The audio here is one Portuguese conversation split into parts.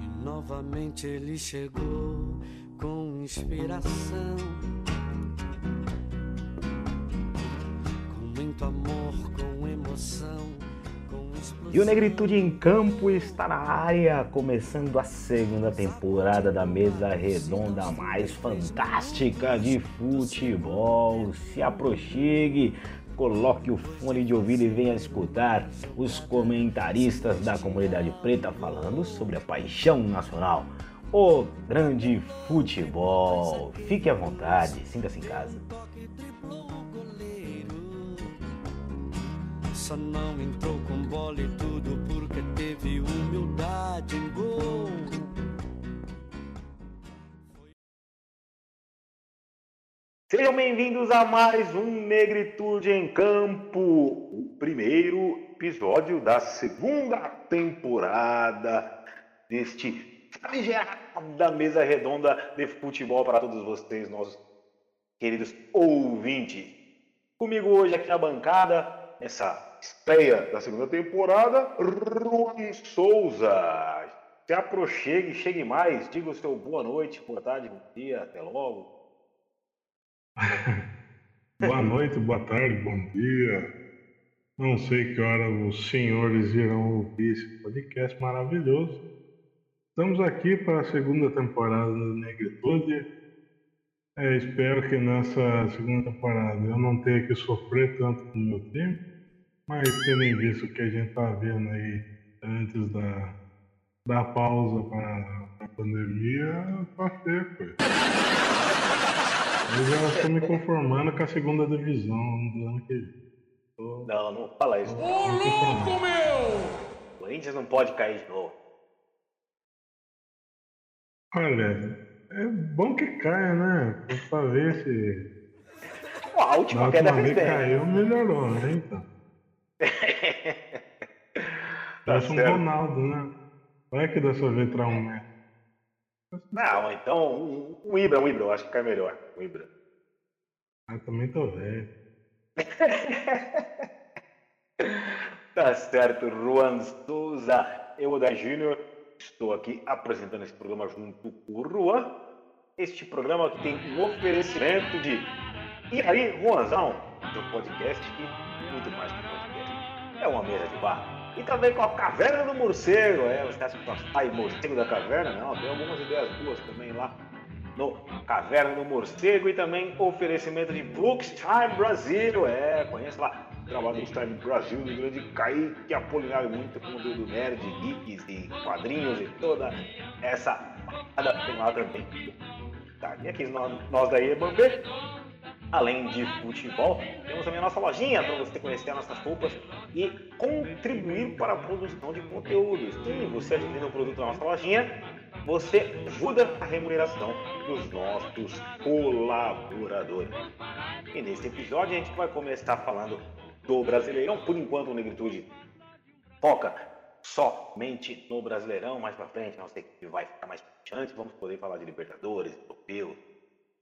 E novamente ele chegou com inspiração. Com muito amor, com emoção. E o Negritude em Campo está na área, começando a segunda temporada da mesa redonda mais fantástica de futebol. Se aproxime, coloque o fone de ouvido e venha escutar os comentaristas da comunidade preta falando sobre a paixão nacional, o grande futebol. Fique à vontade, sinta-se em casa. Não entrou com bola e tudo porque teve humildade em gol. Sejam bem-vindos a mais um Negritude em Campo, o primeiro episódio da segunda temporada deste famigerada mesa redonda de futebol para todos vocês, nossos queridos ouvintes. Comigo hoje aqui na bancada, essa estreia da segunda temporada, Ruan Souza. Se aproxime, chegue mais, diga o seu boa noite, boa tarde, bom dia, até logo. Boa noite, boa tarde, bom dia. Não sei que hora os senhores irão ouvir esse podcast maravilhoso. Estamos aqui para a segunda temporada do Negritude. É, espero que nessa segunda temporada eu não tenha que sofrer tanto com o meu time, mas tendo em vista o que a gente está vendo aí antes da, da pausa para a pandemia, tá feio, coisa. Eu já estou me conformando com a segunda divisão do ano que vem. Tô- Não, não fala isso. tô me conformando. O Corinthians não pode cair de novo. Olha, é bom que caia, né? Pra ver se. A Na última queda última vez bem. caiu, melhorou, né? Então. Tá um. Ronaldo, né? Vai que dessa vez entrar um metro. Não, então um, um Ibra, um Ibra, eu acho que cai melhor. Um Ibra. Ah, também tô velho. Tá certo, Juan Souza, eu da Júnior, estou aqui apresentando esse programa junto com o Juan. Este programa que tem um oferecimento de E aí, Juanzão, do podcast e muito mais. É uma mesa de bar. E também com a Caverna do Morcego, é, você acha que nós ai, Morcego da Caverna? Não, tem algumas ideias boas também lá no Caverna do Morcego e também oferecimento de Bookstime Brasil. É, conheça lá o trabalho do Bookstime Brasil, do grande Kaique Apolinário, muito conteúdo nerd, geeks e quadrinhos e toda essa tem lá também. Tá, e aqui nós, nós da Ebambe, além de futebol, temos também a nossa lojinha para você conhecer as nossas roupas e contribuir para a produção de conteúdo. Sim, você adquirindo um produto na nossa lojinha, você ajuda a remuneração dos nossos colaboradores. E nesse episódio a gente vai começar falando do Brasileirão. Por enquanto o Negritude foca somente no Brasileirão. Mais pra frente, não sei que vai ficar mais puxante. Vamos poder falar de Libertadores, Europeu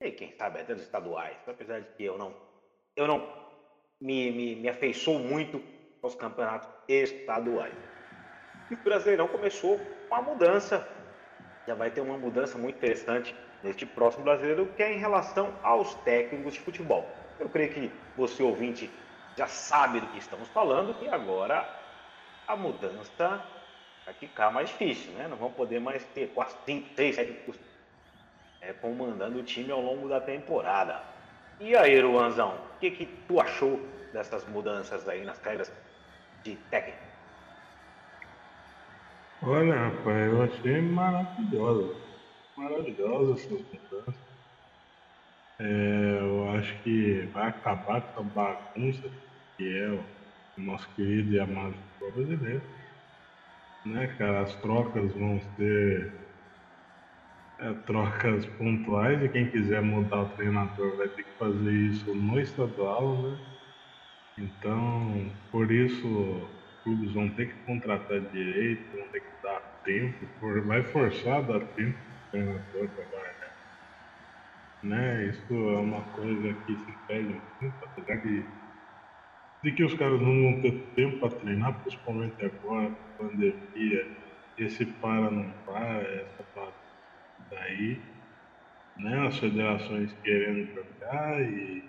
e quem sabe até dos estaduais. Apesar de que eu não, eu não me, me, me afeiçoo muito aos campeonatos estaduais. E o Brasileirão começou com a mudança. Já vai ter uma mudança muito interessante neste próximo brasileiro, que é em relação aos técnicos de futebol. Eu creio que você, ouvinte, já sabe do que estamos falando, e agora a mudança vai ficar mais difícil, né? Não vamos poder mais ter quase 5, 6 técnicos é, comandando o time ao longo da temporada. E aí, Luanzão, o que, que tu achou dessas mudanças aí nas regras de técnico? Olha, rapaz, eu achei maravilhosa. Maravilhosa essas mudanças. É, eu acho que vai acabar com a bagunça que é o nosso querido e amado futebol brasileiro. Né, cara? As trocas vão ser é, trocas pontuais e quem quiser mudar o treinador vai ter que fazer isso no estadual, né? Então, por isso, clubes vão ter que contratar direito, vão ter que dar tempo, vai forçar a dar tempo pro treinador trabalhar. né? Isso é uma coisa que se pede muito, apesar de, de que os caras não vão ter tempo para treinar, principalmente agora, pandemia, esse para não para, essa para daí, né? As federações querendo jogar e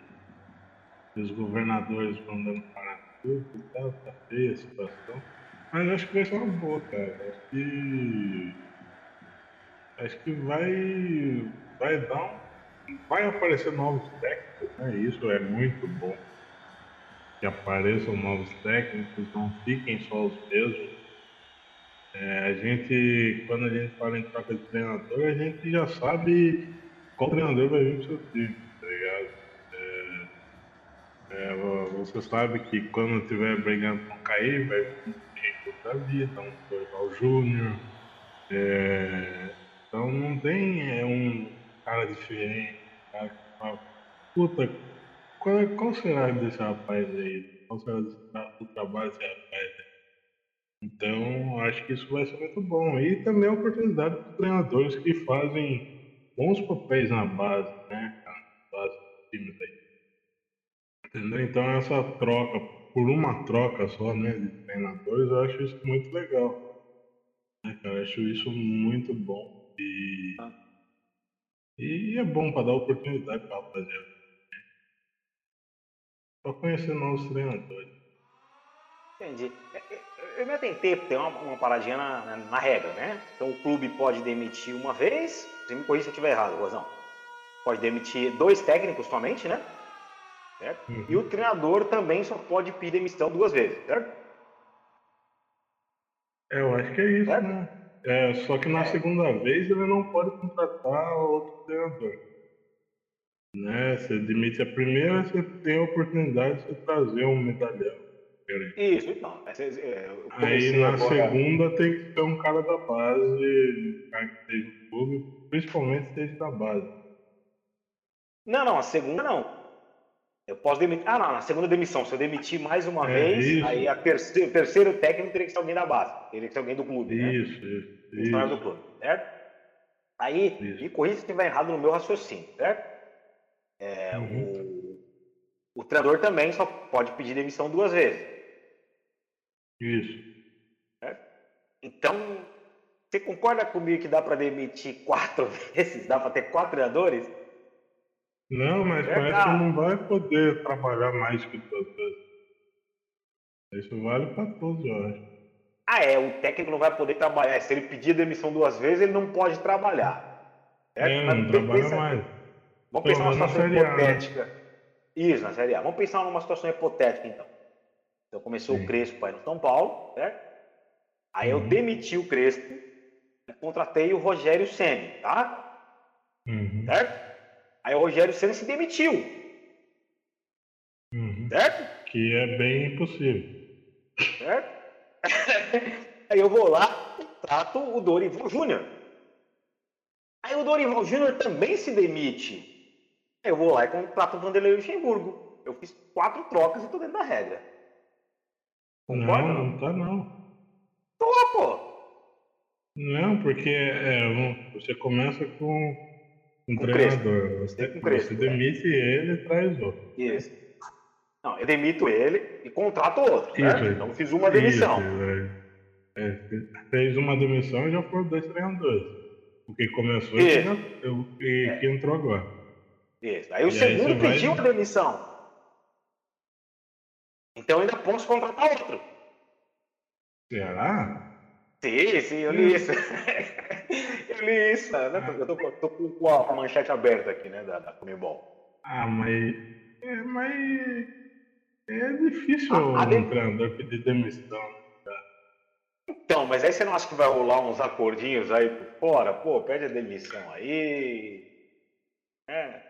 os governadores mandando parar tudo e tal, tá feia a situação. Mas acho que vai ser uma boa, cara. Acho que. Acho que vai. Vai dar um. Vai aparecer novos técnicos, né? Isso é muito bom. Que apareçam novos técnicos, não fiquem só os mesmos. É, a gente, quando a gente fala em troca de treinador, a gente já sabe qual treinador vai vir pro seu time, tá ligado? É, é, você sabe que quando tiver brigando com cair, vai vir da vida, um Dorival Júnior. É, então não tem é, um cara diferente, um cara que fala, puta, qual, qual será desse rapaz aí? Qual será o trabalho desse rapaz? Então, acho que isso vai ser muito bom. E também a oportunidade para treinadores que fazem bons papéis na base, né? Na base do time daí. Entendeu? Então, essa troca por uma troca só, né, de treinadores, eu acho isso muito legal. Né, cara, acho isso muito bom. E, e é bom para dar oportunidade para a rapaziada. Né? Para conhecer novos treinadores. Entendi. Eu me atentei, tem uma, uma paradinha na, na, regra, né? Então o clube pode demitir uma vez, você me corrija se eu estiver errado, Rosão. Pode demitir dois técnicos somente, né? certo? Uhum. E o treinador também só pode pedir demissão duas vezes, certo? É, eu acho que é isso, certo? né? É, só que na é. segunda vez ele não pode contratar outro treinador. Né? Você demite a primeira, você tem a oportunidade de trazer um medalhão. Isso, então. É, é Aí na agora... segunda tem que ter um cara da base, um cara que esteja no clube, principalmente esteja da base. Não, não, a segunda não. Eu posso demitir. Ah, não, na segunda demissão, se eu demitir mais uma é, vez, isso. aí a terceiro, o terceiro técnico teria que ser alguém da base, teria que ser alguém do clube. Isso, né? isso. isso. do clube, certo? Aí, isso. me corrija se estiver errado no meu raciocínio, certo? É, uhum. o, o treinador também só pode pedir demissão duas vezes. Isso. Certo? Então, você concorda comigo que dá para demitir quatro vezes? Dá para ter quatro treinadores? Não, mas é parece que não vai poder trabalhar mais que duas vezes. Isso vale para todos, eu acho. Ah, é, o técnico não vai poder trabalhar. Se ele pedir demissão duas vezes, ele não pode trabalhar. É, é não trabalha pensa... mais. Vamos pensar numa situação né? hipotética. Isso, na Série A. Vamos pensar numa situação hipotética, então. Então começou Sim. o Crespo aí no São Paulo, certo? Aí uhum. eu demiti o Crespo e contratei o Rogério Senni, tá? Uhum. Certo? Aí o Rogério Senna se demitiu. Uhum. Certo? Que é bem impossível. Certo? Aí eu vou lá e trato o Dorival Júnior. Aí o Dorival Júnior também se demite. Aí eu vou lá e contrato o Vanderlei Luxemburgo. Eu fiz quatro trocas e tô dentro da regra. Concorda? Não, não tá não. Tô, pô. Não, porque é, você começa com um com treinador. Você, com você demite ele e traz outro. Isso. Não, eu demito ele e contrato outro. Isso? Então fiz uma demissão. Isso, é, fez uma demissão e já foram dois treinadores. O que começou e o que, é. que entrou agora. Isso. Aí o e segundo aí pediu vai... a demissão. Então ainda posso contratar outro. Será? Sim, sim, eu li isso. eu li isso, né? Eu tô, tô com a manchete aberta aqui, né, da, da Comebol. Ah, mas. É, mas. É difícil ah, um treinador pedir demissão. Né, então, mas aí você não acha que vai rolar uns acordinhos aí por fora? Pô, pede a demissão aí. É.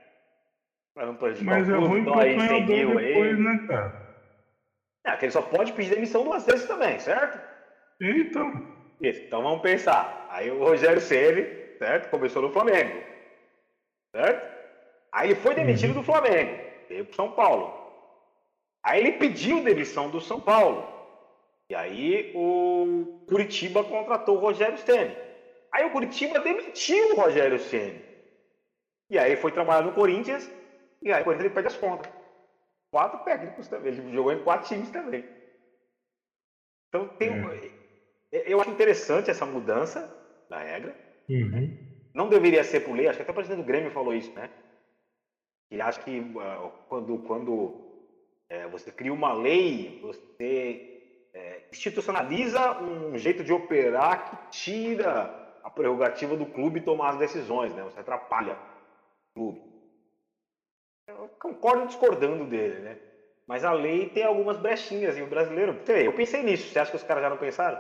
Mas não Mas é ruim então, pro treinador depois, aí. né, cara? É, que ele só pode pedir demissão duas vezes também, certo? Então. Isso, então vamos pensar. Aí o Rogério Ceni, certo? Começou no Flamengo. Certo? Aí ele foi demitido uhum. do Flamengo, veio para São Paulo. Aí ele pediu demissão do São Paulo. E aí o Curitiba contratou o Rogério Ceni. Aí o Curitiba demitiu o Rogério Ceni. E aí foi trabalhar no Corinthians, e aí o Corinthians ele perde as contas. Quatro técnicos também, ele jogou em quatro times também. Então tem um, eu acho interessante essa mudança da regra. Uhum. Não deveria ser por lei, acho que até o presidente do Grêmio falou isso, né? Que acha que uh, quando, quando uh, você cria uma lei, você uh, institucionaliza um jeito de operar que tira a prerrogativa do clube tomar as decisões, né? Você atrapalha o clube. Concordo discordando dele, né? Mas a lei tem algumas brechinhas e o brasileiro. Eu pensei nisso. Você acha que os caras já não pensaram?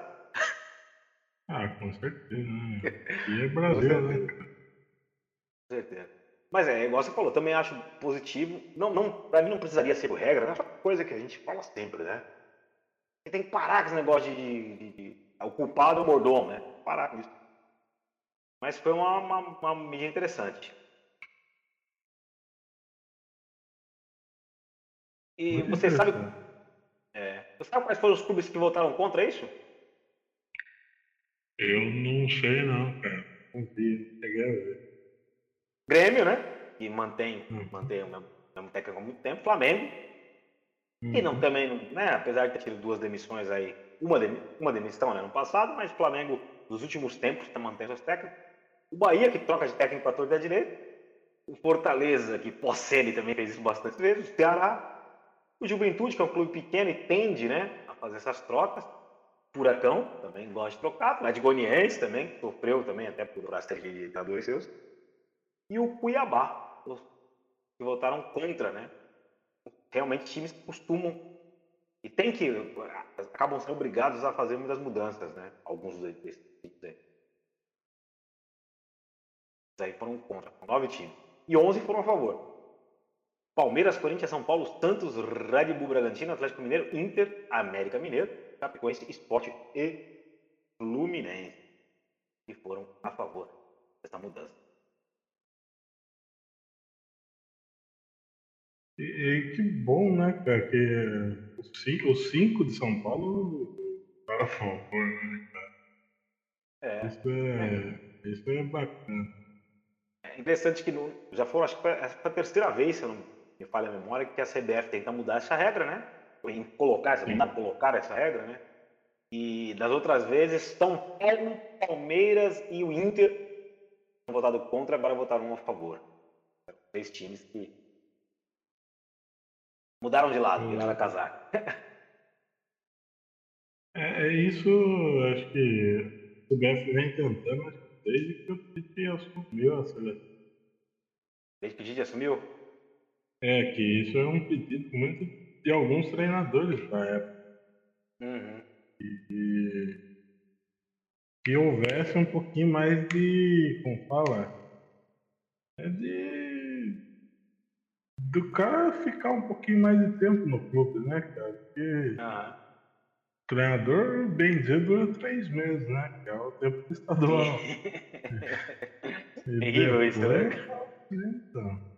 Ah, com certeza. Né? E é Brasil, né? Com certeza. Mas é, igual você falou, também acho positivo. Não, não, pra mim não precisaria ser por regra, né? É uma coisa que a gente fala sempre, né? Você tem que parar com esse negócio de, de, de, o culpado é o mordomo, né? Parar com isso. Mas foi uma, uma, uma medida interessante. E Muito você sabe, é, você sabe quais foram os clubes que votaram contra isso? Eu não sei não, cara. Não vi, não cheguei a ver. Grêmio, né? Que mantém, uhum. mantém o mesmo, mesmo técnico há muito tempo. Flamengo. Uhum. E não uhum. também, né? Apesar de ter tido duas demissões aí, uma, de, uma demissão né, no passado, mas o Flamengo nos últimos tempos está mantendo os técnicos. O Bahia, que troca de técnico para todo direito. O Fortaleza, que Pocelli também fez isso bastante vezes. O Ceará. O Juventude, que é um clube pequeno e tende né, a fazer essas trocas. Furacão, também gosta de trocar. Atlético Goianiense também, sofreu também até por acidente de ditadores seus. E o Cuiabá, que votaram contra, né? Realmente times costumam e tem que acabam sendo obrigados a fazer muitas mudanças, né? Alguns desses tipos aí. aí foram contra, nove times. E onze foram a favor. Palmeiras, Corinthians, São Paulo, Santos, Red Bull Bragantino, Atlético Mineiro, Inter, América Mineiro Chapecoense, Esporte e Fluminense, que foram a favor dessa mudança. E, e que bom, né, cara, que os cinco, os cinco de São Paulo para a favor, né, cara? É, isso é, é. Isso é bacana. É interessante que no, já foram, acho que foi a terceira vez, se eu não me falha a memória, que a CBF tenta mudar essa regra, né? em colocar, essa, colocar essa regra, né? E das outras vezes, São Paulo, Palmeiras e o Inter votado contra, agora votaram a favor. Três times que mudaram de lado, viraram a casar. É, é, isso, acho que o BF vem tentando desde que o Tite assumiu a seleção. Desde que o Tite assumiu? É, que isso é um pedido muito de alguns treinadores da época. Uhum. E, que houvesse um pouquinho mais de. Como fala? É de. Do cara ficar um pouquinho mais de tempo no clube, né, cara? Porque. O treinador, bem dizer, dura três meses, né? Que é o tempo do estadual. Terrível isso, né? Então.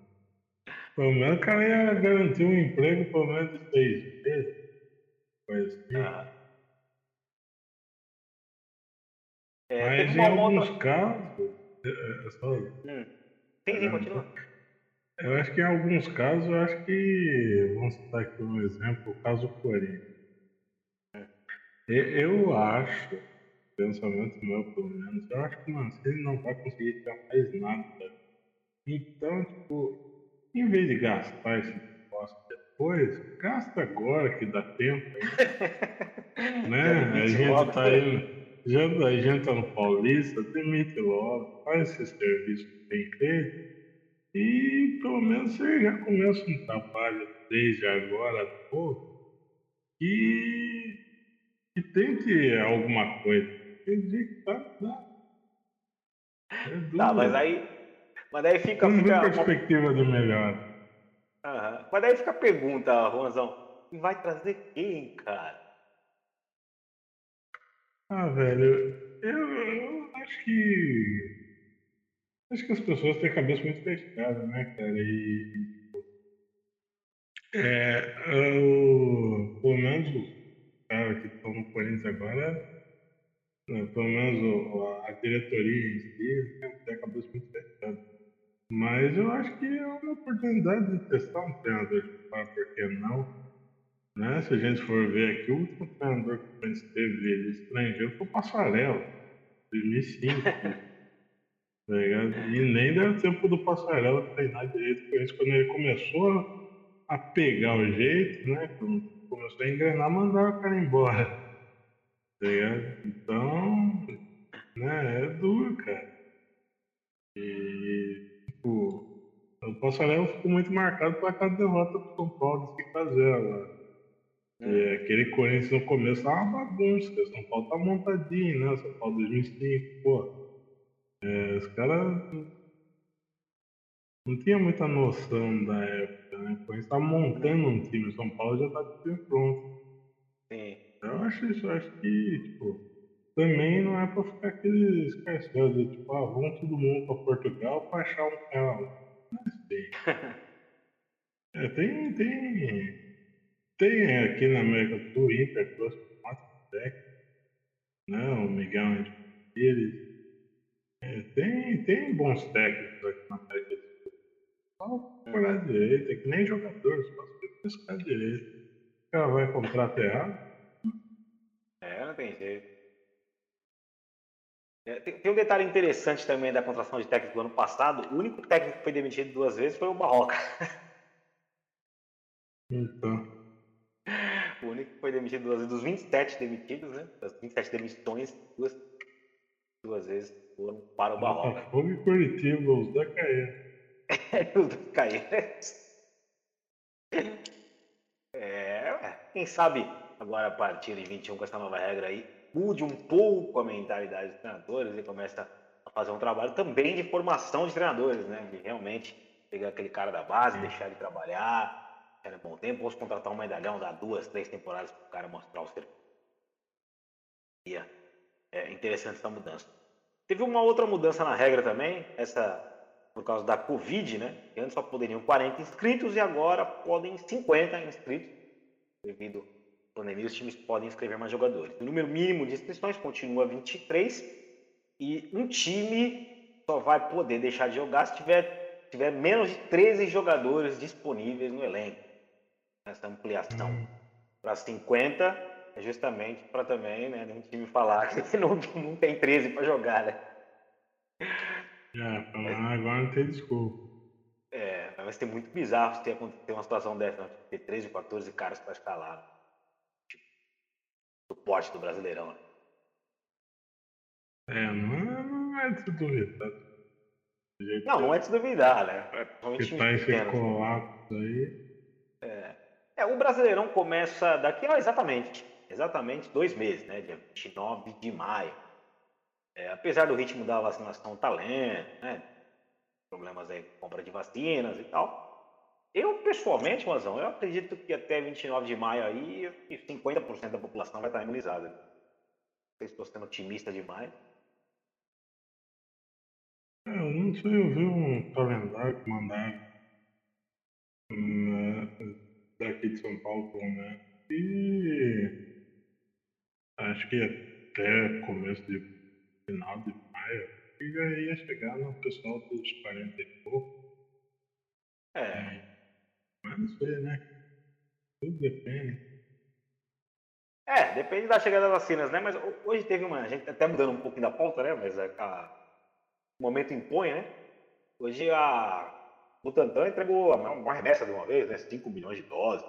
Pelo menos o cara ia garantir um emprego pelo menos de seis meses. Assim. Ah. É, Mas em alguns casos. É, é, é só... hum. Sim, sim, continua. Eu acho que em alguns casos, eu acho que. Vamos citar aqui um exemplo, o caso Corinthians. Eu acho, pensamento meu pelo menos, eu acho que o Mancini não vai conseguir tirar mais nada. Então, tipo, em vez de gastar esse negócio depois, gasta agora que dá tempo. né? A gente tá aí. Já, a gente tá no Paulista, demite logo, faz esse serviço bem feito. E pelo menos você já começa um trabalho desde agora pô, e, e tente alguma coisa. Dizer que tá, tá. É tá, mas aí, mas daí fica. Não fica perspectiva uma... de melhor. Uhum. Mas daí fica a pergunta, Juanzão: vai trazer quem, cara? Ah, velho, eu, eu acho que. Acho que as pessoas têm a cabeça muito fechada, né, cara? E. É, eu, pelo menos os caras que estão no Corinthians agora, né, pelo menos a diretoria em si, tem a cabeça muito fechada. Mas eu acho que é uma oportunidade de testar um treinador de fora, por que não? Né? Se a gente for ver aqui, o último treinador que a gente teve estrangeiro foi o Passarela, 2005. tá e nem deu tempo do Passarela treinar direito com isso. Quando ele começou a pegar o jeito, né? Começou a engrenar, mandaram o cara embora. Tá então, né, é duro, cara. E, tipo, o Passarela ficou muito marcado por aquela derrota do São Paulo de 5 a 0 agora. É, aquele Corinthians no começo tava uma bagunça, o São Paulo tá montadinho, né? São Paulo 2005, pô. É, os caras não tinha muita noção da época, né? O Corinthians tava montando um time, o São Paulo já tá tudo pronto. Sim. Eu acho isso, eu acho que, tipo, também não é pra ficar aquele escarcel de tipo, ah, vamos todo mundo pra Portugal pra achar um carro. Não sei. é, tem, tem tem aqui na América do Sul, Inter trouxe técnicos, né? O Miguel Pires. É, tem, tem bons técnicos aqui na América do Sul. Só procurar direito, é que nem jogadores, só se pescar direito. O cara vai comprar errado. É, não tem jeito. É, tem, tem, um detalhe interessante também da contratação de técnico do ano passado. O único técnico que foi demitido duas vezes foi o Barroca. Então. O único que foi demitido duas vezes, dos 27 demitidos, né? Das 27 demissões, duas, duas vezes foram para o Barroca. Botafogo e Curitiba, os dois caíram. os dois caíram. É, quem sabe agora a partir de 21 com essa nova regra aí, mude um pouco a mentalidade dos treinadores e começa a fazer um trabalho também de formação de treinadores, né? De realmente pegar aquele cara da base, deixar ele trabalhar, era bom tempo, posso contratar um medalhão, dar duas, três temporadas para o cara mostrar o serviço. É interessante essa mudança. Teve uma outra mudança na regra também, essa por causa da Covid, né? Que antes só poderiam 40 inscritos e agora podem 50 inscritos. Devido pandemia, os times podem inscrever mais jogadores. O número mínimo de inscrições continua 23 e um time só vai poder deixar de jogar se tiver, tiver menos de 13 jogadores disponíveis no elenco essa ampliação hum. para 50 é justamente para também né, um time falar que não, não tem 13 para jogar, né? É, falar agora não tem desculpa. É, vai ser muito bizarro se ter, ter uma situação dessa, né? ter 13, 14 caras para escalar. Suporte do Brasileirão. Né? É, não, não é de se duvidar. Não, não é de se duvidar, né? É, principalmente tá esse colapso aí. É. É, o Brasileirão começa daqui a exatamente, exatamente dois meses, né? Dia 29 de maio. É, apesar do ritmo da vacinação tá lento, né? Problemas aí com compra de vacinas e tal. Eu, pessoalmente, Mazão, eu acredito que até 29 de maio aí, 50% da população vai estar imunizada. Não sei se estou sendo otimista demais. É, eu não sei, eu vi um calendário que mandaram né, daqui de São Paulo, menos. E acho que até começo de final de maio já ia chegar no pessoal dos 40 e pouco. É. Né? Tudo depende. É, depende da chegada das vacinas, né? Mas hoje teve uma. A gente tá até mudando um pouquinho da pauta, né? Mas a, o momento impõe, né? Hoje a Butantan entregou uma remessa de uma vez, né? 5 milhões de doses.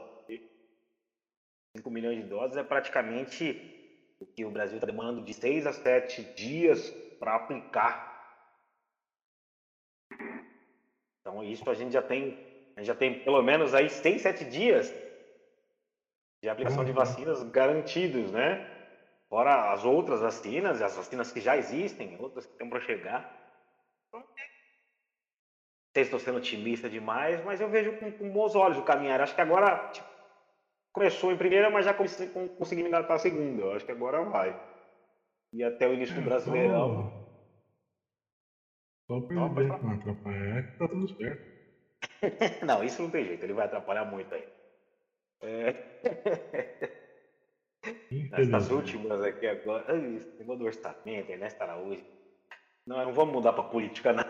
5 milhões de doses é praticamente o que o Brasil está demandando de 6 a 7 dias para aplicar. Então isso a gente já tem, a gente já tem pelo menos aí 6, 7 dias de aplicação de vacinas garantidos, né? Fora as outras vacinas, as vacinas que já existem, outras que estão para chegar sei se estou sendo otimista demais, mas eu vejo com, com bons olhos o caminhar. Acho que agora tipo, começou em primeira, mas já consegui, consegui me para a segunda. Eu acho que agora vai. E até o início do Brasileirão. Só perder, não atrapalhar, que tá tudo certo. não, isso não tem jeito, ele vai atrapalhar muito aí. É... Essas últimas aqui agora. Esse negócio do orçamento, Ernesto Araújo. Não, não vamos mudar para política, não.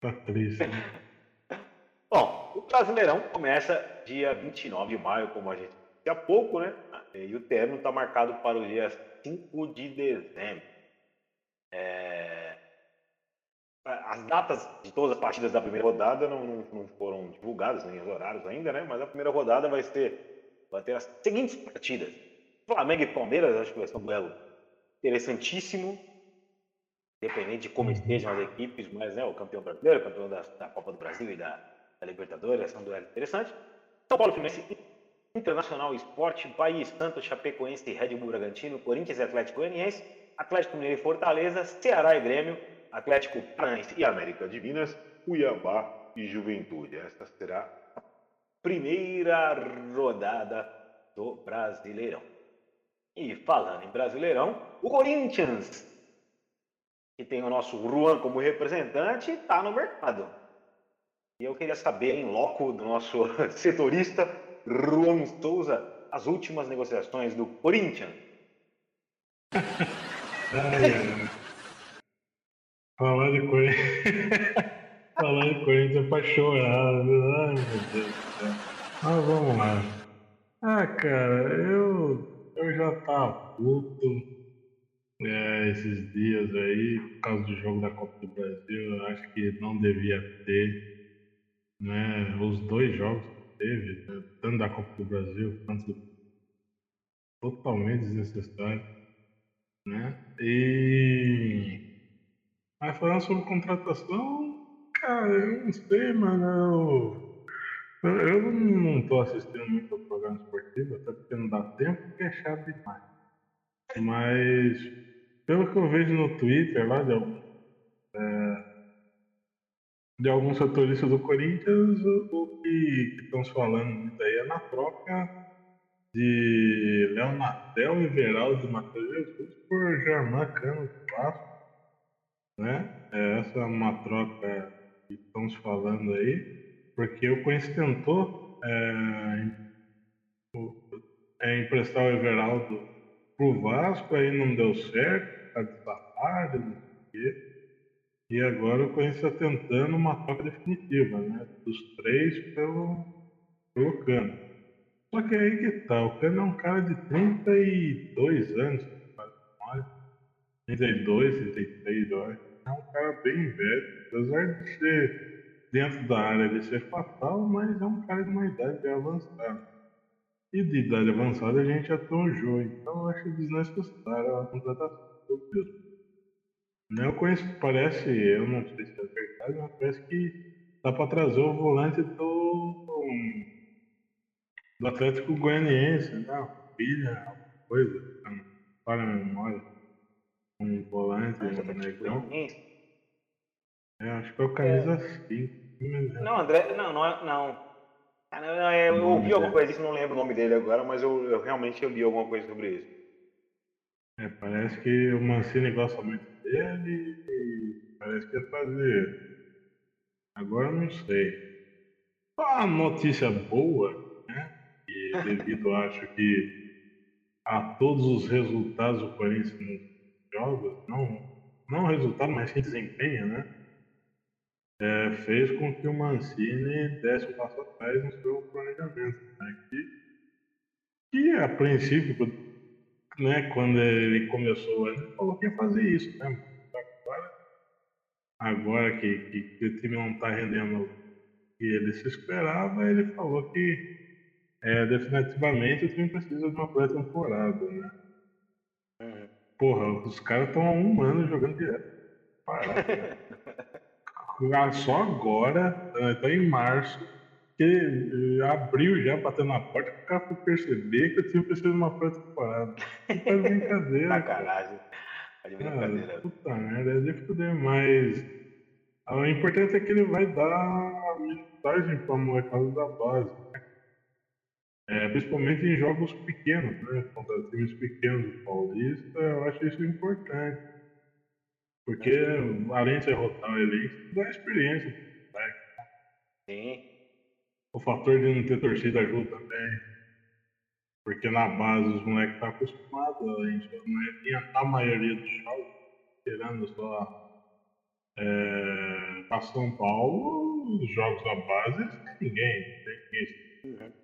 Tá triste. Né? Bom, o Brasileirão começa dia 29 de maio, como a gente disse há pouco, né? E o término está marcado para o dia 5 de dezembro. É... As datas de todas as partidas da primeira rodada não, não, não, foram divulgadas, nem os horários ainda, né? Mas a primeira rodada vai ter, vai ter as seguintes partidas. Flamengo e Palmeiras, acho que vai ser um duelo interessantíssimo, independente de como uhum. estejam as equipes, mas né, o campeão brasileiro, o campeão da, da Copa do Brasil e da, da Libertadores, são um duelo interessante. São Paulo Fluminense Internacional Esporte, Bahia Santos, Chapecoense Red Bull Bragantino, Corinthians e Atlético Goianiense, Atlético Mineiro e Fortaleza, Ceará e Grêmio, Atlético Paranaense e América de Minas, Cuiabá e Juventude. Esta será a primeira rodada do Brasileirão. E falando em Brasileirão, o Corinthians, que tem o nosso Juan como representante, está no mercado. E eu queria saber, em loco, do nosso setorista, Juan Souza, as últimas negociações do Corinthians. Falar de Corinthians. Falar de Corinthians é pra chorar. Ai, meu Deus do céu. Mas vamos lá. Ah, cara, eu, eu já tava puto é, esses dias aí, por causa do jogo da Copa do Brasil. Eu acho que não devia ter. Né, os dois jogos que teve, né, tanto da Copa do Brasil quanto totalmente desnecessário. Né? E Aí falando sobre contratação, cara, eu não sei, mano. Eu, eu não tô assistindo muito programa esportivo, até porque não dá tempo, porque é chato demais. Mas, pelo que eu vejo no Twitter lá de alguns, é, de do Corinthians, o, que estão falando muito aí é na troca de Leonatel e Veraldo Matheus Jesus por Germán Cano do né? É essa é uma troca que estamos falando aí, porque o Corinthians tentou é, é, emprestar o Everaldo pro Vasco, aí não deu certo, tá de safado, não sei o quê. E agora o Corinthians está tentando uma troca definitiva, né? Dos três pelo, pelo Cano. Só que aí que tá, o Cano é um cara de 32 anos, 32, 33, eu acho é um cara bem velho, apesar de ser dentro da área de ser fatal, mas é um cara de uma idade avançada. E de idade avançada a gente atonjou, então eu acho desnecessário a contratação do mesmo. Né, eu conheço, parece, eu não sei se é verdade, mas parece que dá para trazer o volante do, do Atlético Goianiense, né? Filha, coisa, para a memória um volante, ah, um negão. É, acho que é o camisa 5. Não, André, não, não, é, não. Eu ouvi alguma coisa disso, não lembro o nome dele agora, mas eu, eu realmente eu li alguma coisa sobre isso. É, parece que o Mancini gosta muito dele e parece que ia fazer. Agora eu não sei. A notícia boa, né? E devido, acho que a todos os resultados do Corinthians jogos, não, não resultado, mas sim desempenho, né? É, fez com que o Mancini desse um passo atrás no seu planejamento. Né? Que, que a princípio, né, quando ele começou, ele falou que ia fazer isso. Né? Agora, agora que, que, que o time não está rendendo o que ele se esperava, ele falou que é, definitivamente o time precisa de uma pré-temporada. Né? Porra, os caras estão há um ano jogando direto. Ah, só agora, tá em março, que abriu já, batendo na porta, o cara foi perceber que eu tinha precisado de uma pré-temporada. É brincadeira. Sacanagem. É de brincadeira. puta merda, é de fuder, mas. O importante é que ele vai dar mensagem pra molecada da base. É, principalmente em jogos pequenos, né? Contra times pequenos do Paulista, eu acho isso importante. Porque além de derrotar o elenco, dá experiência. Né? Sim. O fator de não ter torcida ajuda também. Porque na base os moleques estão acostumados a gente a maioria dos jogos, tirando só É, para São Paulo, os jogos à base, ninguém, não tem ninguém. Uhum.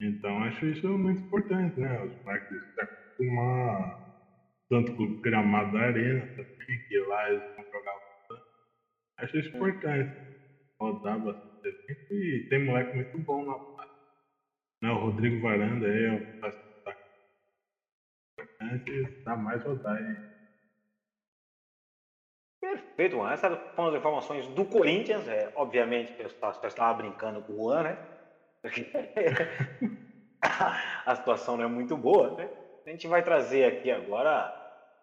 Então acho isso muito importante, né? Os moleques se acostumar tanto com o gramado da arena também, que lá eles vão jogar. Acho isso importante. Rodar bastante. E tem moleque muito bom na base. Né? O Rodrigo Varanda é um importante, dá mais rodar aí. Perfeito, Juan. Essas foram as informações do Corinthians. É, obviamente, eu estava brincando com o Juan, né? a situação não é muito boa, né? A gente vai trazer aqui agora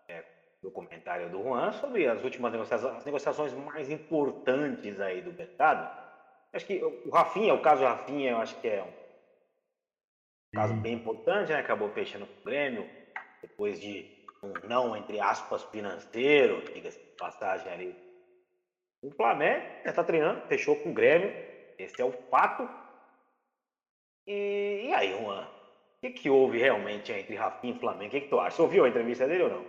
é, o comentário do Juan sobre as últimas negociações, as negociações mais importantes aí do mercado. Acho que o Rafinha, o caso do Rafinha, eu acho que é um caso bem importante, né? Acabou fechando com o Grêmio, depois de um não, entre aspas, financeiro, diga-se de passagem ali. O Flamengo já está treinando, fechou com o Grêmio, esse é o fato. E, e aí, Juan? O que, que houve realmente entre Rafinha e Flamengo? O que, que tu acha? Você ouviu a entrevista dele ou não?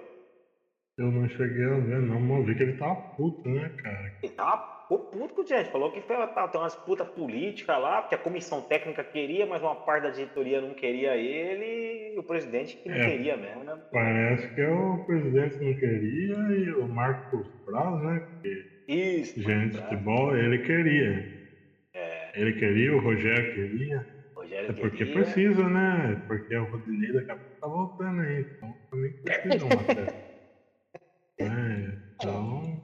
Eu não cheguei a ver, não, mas eu vi que ele tava puto, né, cara? Ele tava puto com o gente. Falou que foi tem uma disputa política lá, porque a comissão técnica queria, mas uma parte da diretoria não queria ele e o presidente que não é, queria mesmo, né? Parece que é o presidente não queria e o Marcos Braz, né? Isso. Gente de futebol, ele queria. É. Ele queria, o Rogério queria. É porque queria. precisa, né? Porque o Rodinei daqui a pouco tá voltando aí. Então também precisa uma festa. é, então.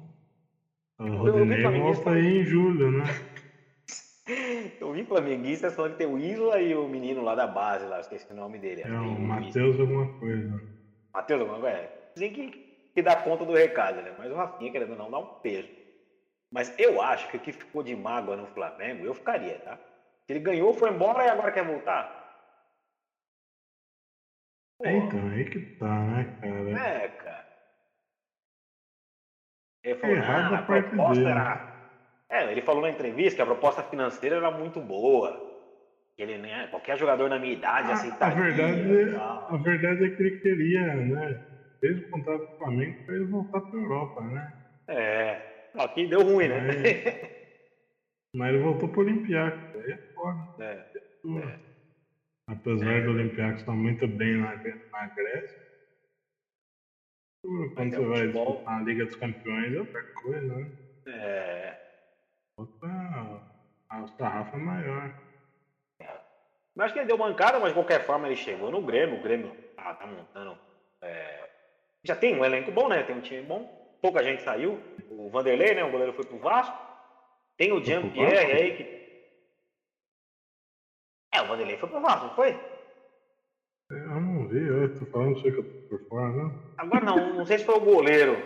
O Rodinei volta aí em julho, né? Eu vi flamenguistas falando que tem o Isla e o menino lá da base, lá, esqueci o nome dele. É o Matheus alguma coisa. Matheus alguma coisa? É. Dizem que, que dá conta do recado, né? Mas o Rafinha, querendo não, dá um peso. Mas eu acho que o que ficou de mágoa no Flamengo, eu ficaria, tá? Ele ganhou, foi embora e agora quer voltar? É, então, aí que tá, né, cara? É, cara. Ele falou, ah, a proposta dele. era. É, ele falou na entrevista que a proposta financeira era muito boa. Que ele, né, qualquer jogador na minha idade ah, aceitaria. A verdade, a verdade é que ele queria, né? Fez o contrato com o Flamengo para ele voltar para a Europa, né? É. Aqui deu ruim, né? Mas ele voltou para o Olympiacos. Aí é foda. É. é. Apesar é. do Olympiacos estar muito bem na, na Grécia. Quando é você vai futebol... disputar a Liga dos Campeões é outra coisa, né? É. Outra. A sarrafa maior. Mas acho que ele deu mancada, mas de qualquer forma ele chegou no Grêmio. O Grêmio tá, tá montando. É... Já tem um elenco bom, né? Tem um time bom. Pouca gente saiu. O Vanderlei, né? O goleiro foi pro Vasco. Tem o Jean-Pierre aí que. É, o Vanderlei foi pro Vasco, não foi? Eu não vi, eu tô falando, sei que eu tô por fora, né? Agora não, não sei se foi o goleiro.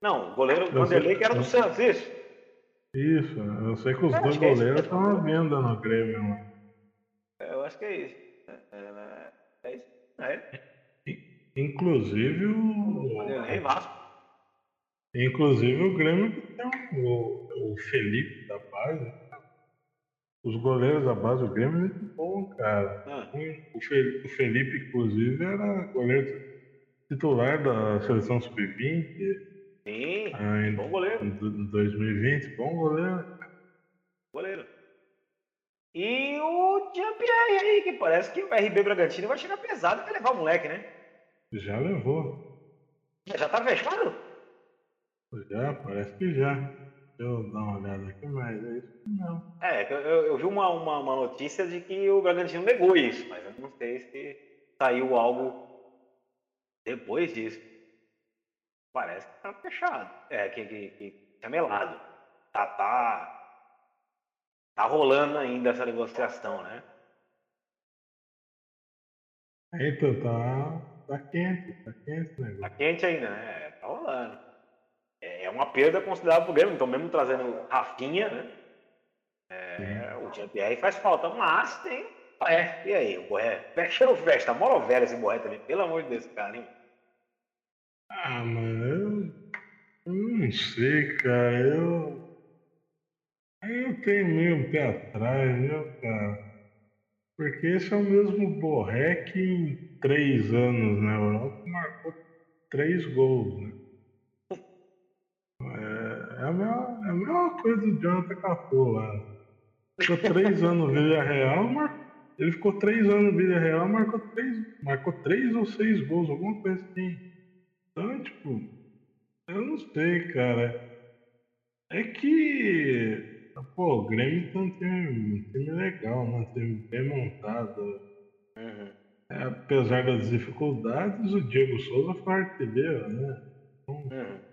Não, o goleiro eu Vanderlei sei, que era do Santos, isso? Isso, eu sei que os é, dois é goleiros estão à venda no Grêmio. É, eu acho que é isso. É, é, é isso. É. Inclusive o. Vanderlei Vasco. Inclusive o Grêmio tem o, o Felipe da base. Os goleiros da base do Grêmio é muito bom, cara. Ah. O, Felipe, o Felipe, inclusive, era goleiro titular da seleção sub-20. Sim, ah, em, bom goleiro. Em 2020, bom goleiro. Goleiro. E o Jean-Pierre aí, que parece que o RB Bragantino vai chegar pesado pra levar o moleque, né? Já levou. Já tá fechado? Já, parece que já. Deixa eu dar uma olhada aqui, mas é isso não. É, eu, eu vi uma, uma, uma, notícia de que o Bragantino negou isso, mas eu não sei se saiu algo depois disso. Parece que tá fechado. É, que, que, que é melado. Tá, tá, tá rolando ainda essa negociação, né? Então tá, tá quente, tá quente né? Tá quente ainda, né? Tá rolando. É, uma perda considerável pro Grêmio, então mesmo trazendo Rafinha, né? É, o Jean-Pierre faz falta, mas tem. É, e aí, o Borré? Fecha ou? Tá mó velho esse Borré também, pelo amor de Deus, cara, hein? Ah, mano, eu, eu não sei, cara. Eu. Eu tenho meio um pé atrás, viu, cara? Porque esse é o mesmo Borré que em três anos na Europa marcou três gols, né? É, a é a mesma coisa do Jonathan Cafu lá. Ficou três anos no Vila Real, mar... ele ficou três anos no Vila Real, marcou três, marcou três ou seis gols, alguma coisa assim. Então, tipo, eu não sei, cara. É que, pô, o Grêmio tá um time, um time legal, né? Um time bem montado. Uhum. É, apesar das dificuldades, o Diego Souza foi artilheiro, né? Então, Uhum.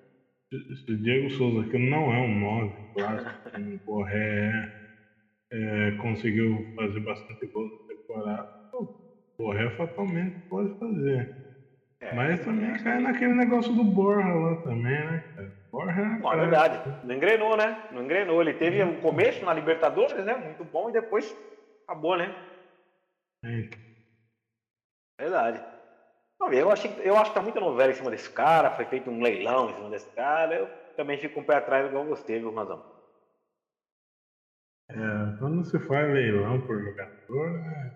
O Diego Souza, que não é um 9 clássico, o Borré é, é, conseguiu fazer bastante gol na temporada, o Borré fatalmente pode fazer. É, Mas também cai naquele negócio do Borja lá também, né? Borja é Bom, é verdade. Não engrenou, né? Não engrenou. Ele teve um começo na Libertadores, né? Muito bom, e depois acabou, né? é, Verdade. Eu, achei, eu acho que tá muita novela em cima desse cara, foi feito um leilão em cima desse cara. Eu também fico um pé atrás igual você, viu, Razão? é, quando se faz leilão por jogador, né,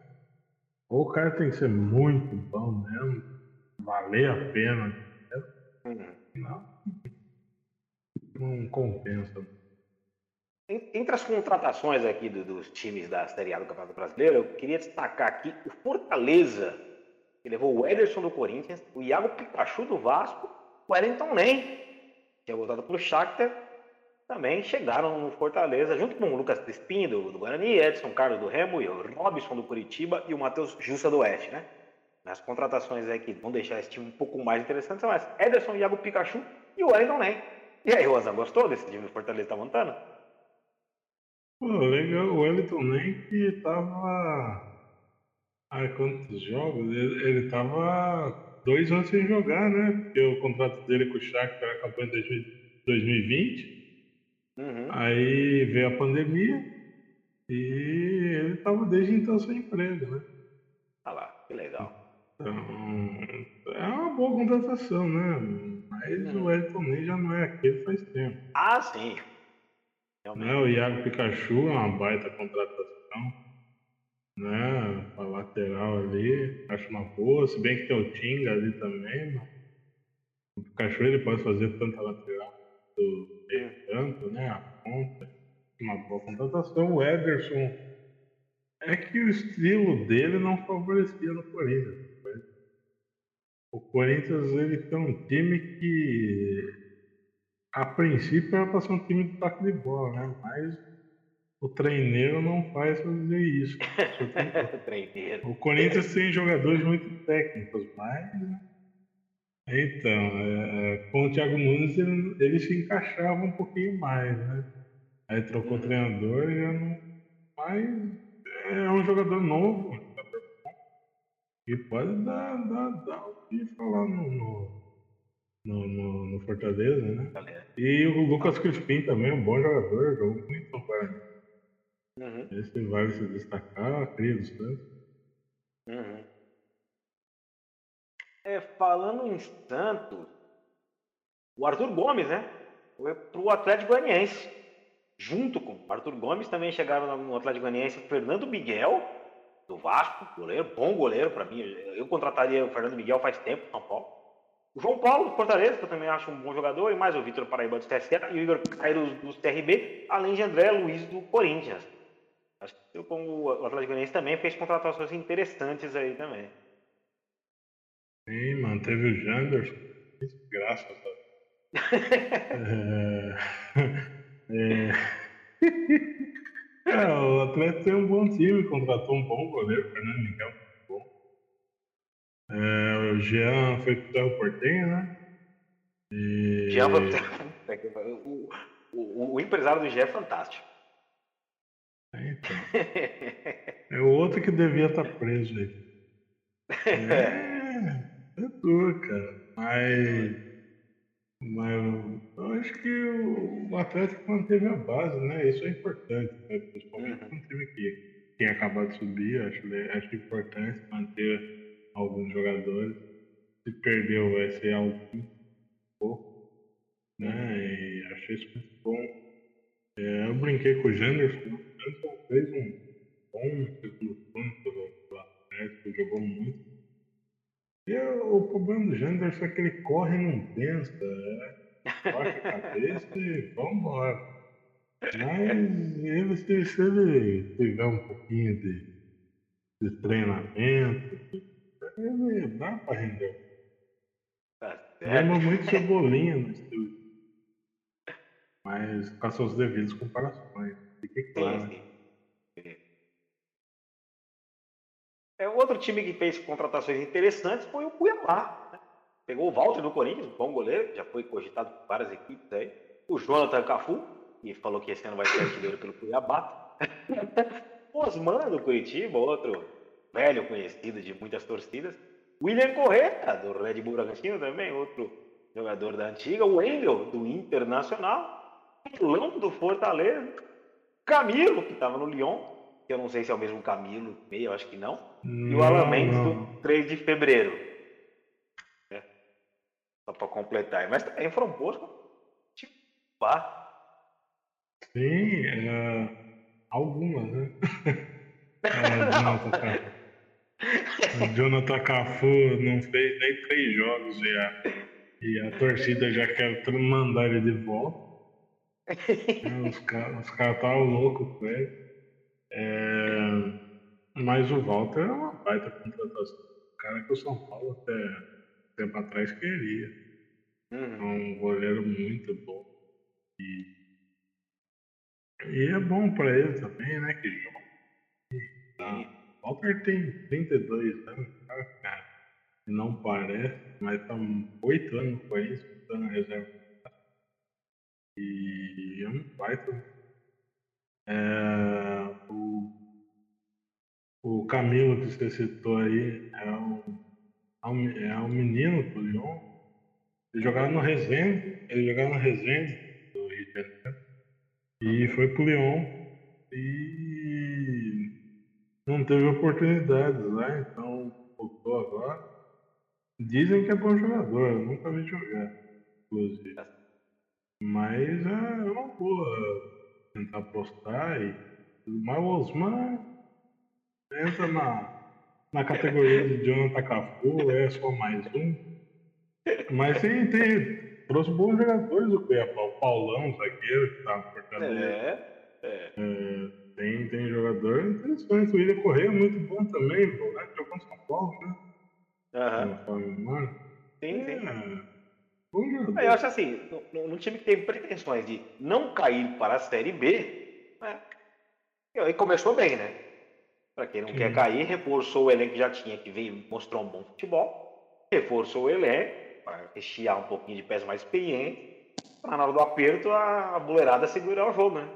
ou o cara tem que ser muito bom mesmo, valer a pena, Uhum. não, não compensa. En- Entre as contratações aqui do- dos times da Série A do Campeonato Brasileiro, eu queria destacar aqui o Fortaleza, que levou o Ederson do Corinthians, o Iago Pikachu do Vasco, o Wellington Nem, que é voltado para o Shakhtar, também chegaram no Fortaleza, junto com o Lucas Crispim do, do Guarani, Edson Carlos do Remo, e o Robson do Curitiba e o Matheus Jussa do Oeste, né? As contratações aí que vão deixar esse time um pouco mais interessante são essas. Ederson, Iago Pikachu e o Wellington Nem. E aí, Rosa, gostou desse time do Fortaleza tá montando? Pô, legal, o Wellington nem que tava. Ai, quantos jogos? Ele, ele tava dois anos sem jogar, né? Porque o contrato dele com o Shakhtar acabou em 2000 2020. Uhum. Aí veio a pandemia e ele tava desde então sem emprego, né? Ah lá, que legal. Então, é uma boa contratação, né? Mas o Wellington nem já não é aquele faz tempo. Ah, sim. Realmente. Né? O Iago Pikachu é uma baita contratação. Né? Pra lateral ali, acho uma boa. Se bem que tem o Tinga ali também. O Pikachu ele pode fazer tanto a lateral do campo, né? A ponta. Uma boa contratação. O Ederson é que o estilo dele não favorecia no Corinthians. O Corinthians ele tem um time que a princípio era para ser um time de toque de bola, né? Mas o treineiro não faz fazer isso. O Corinthians tem jogadores muito técnicos, mas. Então, é, é, com o Thiago Nunes ele, ele se encaixava um pouquinho mais, né? Aí trocou o treinador e já não. Mas é um jogador novo, e pode dar, dar, dar o que falar no, no, no, no- no Fortaleza, né? E o Lucas Crispim também, um bom jogador, jogou muito no Guarani. Uhum, Esse vale se destacar, do Santos. uhum. É, falando em Santos, o Arthur Gomes, né? Foi pro Atlético Goianiense. Junto com o Arthur Gomes também chegaram no Atlético Goianiense o Fernando Miguel, do Vasco, goleiro, bom goleiro para mim. Eu contrataria o Fernando Miguel faz tempo São Paulo. O João Paulo do Fortaleza, que eu também acho um bom jogador, e mais o Vitor Paraíba do TSE e o Igor Cairo do CRB, além de André Luiz do Corinthians. Acho que o Atlético Goianiense também fez contratações interessantes aí também. Sim, manteve o Janderson. Graças a é, é, é, o Atlético tem um bom time, contratou um bom goleiro, Fernando Miguel, bom. É, o Jean foi pro Cerro Portenho, né? E... Jean foi- o, o, o empresário do Jean é fantástico. É, então. É o outro que devia estar preso aí. É, é duro, cara. Mas, mas eu acho que o, o Atlético manteve a base, né? Isso é importante, né? Principalmente Uhum. um time que tinha acabado de subir. Acho, le- acho importante manter alguns jogadores. Se perdeu, vai ser algo pouco. Né? E achei isso muito bom. É, eu brinquei com o Janderson. O Janderson fez um bom segundo turno pelo, Atlético, jogou muito. E o, o problema do Janderson é que ele corre e não pensa. é. baixa a cabeça e vambora. Mas ele, se, se ele tiver um pouquinho de, de treinamento, ele dá pra render. Tá Lembra muito Cebolinha no estúdio. Mas com as suas devidas comparações. Fique claro. É, outro time que fez contratações interessantes foi o Cuiabá. né? Pegou o Walter do Corinthians, bom goleiro, já foi cogitado por várias equipes aí. O Jonathan Cafu, que falou que esse ano vai ser artilheiro pelo Cuiabá. Osman do Curitiba, outro velho conhecido de muitas torcidas. William Correa, do Red Bull Bragantino também, outro jogador da antiga. O Wendel, do Internacional. Pilão do Fortaleza. Camilo, que estava no Lyon, que eu não sei se é o mesmo Camilo, meio, eu acho que não. E o Não, Alan Mendes não. do 3 de fevereiro. É. Só para completar. Mas também foram boas. Tipo, pá. Sim, é, algumas, né? É. O Jonathan Cafu não fez nem três jogos já. E a torcida já quer mandar ele de volta. É, Os caras os caras estavam loucos com ele. É, mas o Walter é uma baita contratação. O cara que o São Paulo até tempo atrás queria. É Uhum. um goleiro muito bom. E, e é bom pra ele também, né? Que joga. O Walter tem 32 anos, cara, cara. Não parece, mas tá 8 anos com isso, tá na reserva. E é um baita. É, o, o Camilo que você citou aí é um, é um, é um menino do Lyon. Ele jogava no Resende, ele jogava no Resende do Rio de Janeiro. E foi pro Lyon. E não teve oportunidades lá, então voltou agora. Dizem que é bom jogador, eu nunca vi jogar, inclusive. Mas é uma boa tentar apostar e mas o Osman entra na, na categoria de Jonathan Cafu, é só mais um. Mas tem, tem trouxe bons jogadores do Cuiabá, o Paulão, zagueiro, que tá no Fortaleza. É, é. Tem, tem jogador interessante. O William Correia é muito bom também, pô, né? Jogou no São Paulo, né? Aham. Memória. Sim, sim. É. Eu acho assim, no time que teve pretensões de não cair para a Série B, né, ele começou bem, né? Para quem não quer Sim. cair, reforçou o elenco que já tinha, que veio mostrou um bom futebol, reforçou o elenco para rechear um pouquinho de pés mais experientes, para na hora do aperto a, a boleirada segurar o jogo, né?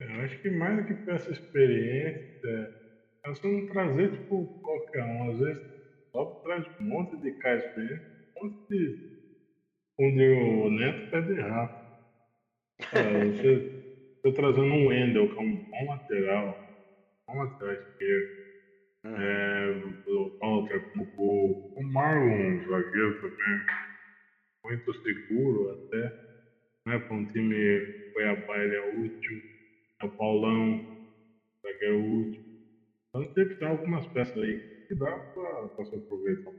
Eu acho que mais do que essa experiência, é você não trazer, tipo, qualquer um. Às vezes, só traz um monte de cara experiente, um de. Onde o Neto pede rápido. É, você, trazendo um Wendel, que é um bom lateral, bom lateral esquerdo. É, o Walter, o, o Marlon, zagueiro também, muito seguro até, né? Para um time Cuiabá ele é útil, é o Paulão, zagueiro útil. Então tem que ter algumas peças aí que dá para se aproveitar.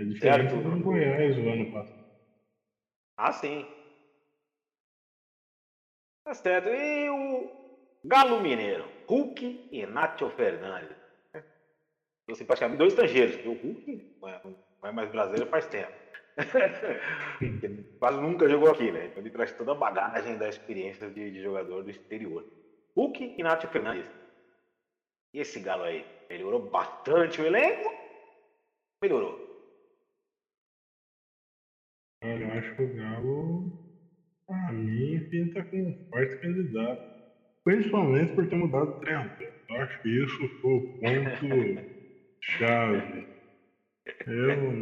É diferente Certo. do Goiás o ano passado. Ah, sim. Tá certo. E o Galo Mineiro, Hulk e Nacho Fernandes. Trouxe praticamente dois estrangeiros, porque o Hulk não é, não é mais brasileiro faz tempo. Quase nunca jogou aqui, né? Então ele traz toda a bagagem da experiência de, de jogador do exterior. Hulk e Nacho Fernandes. E esse galo aí? Melhorou bastante o elenco? Melhorou. Olha, eu acho que o Galo, pra mim, pinta com um forte candidato. Principalmente por ter mudado o treinador. Eu acho que isso foi o ponto-chave. Eu,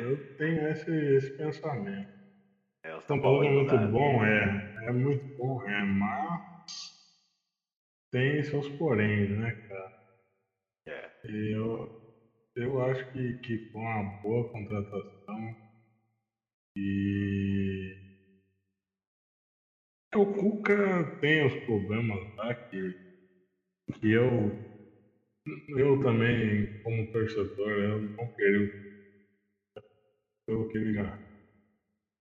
eu tenho esse, esse pensamento. É, o São Paulo é vai muito bom, é. É muito bom, é, mas tem seus porém, né, cara? É. Eu, eu acho que, que foi uma boa contratação. E o Cuca tem os problemas lá que, que eu, eu também, como torcedor, eu não queria. pelo que ele já,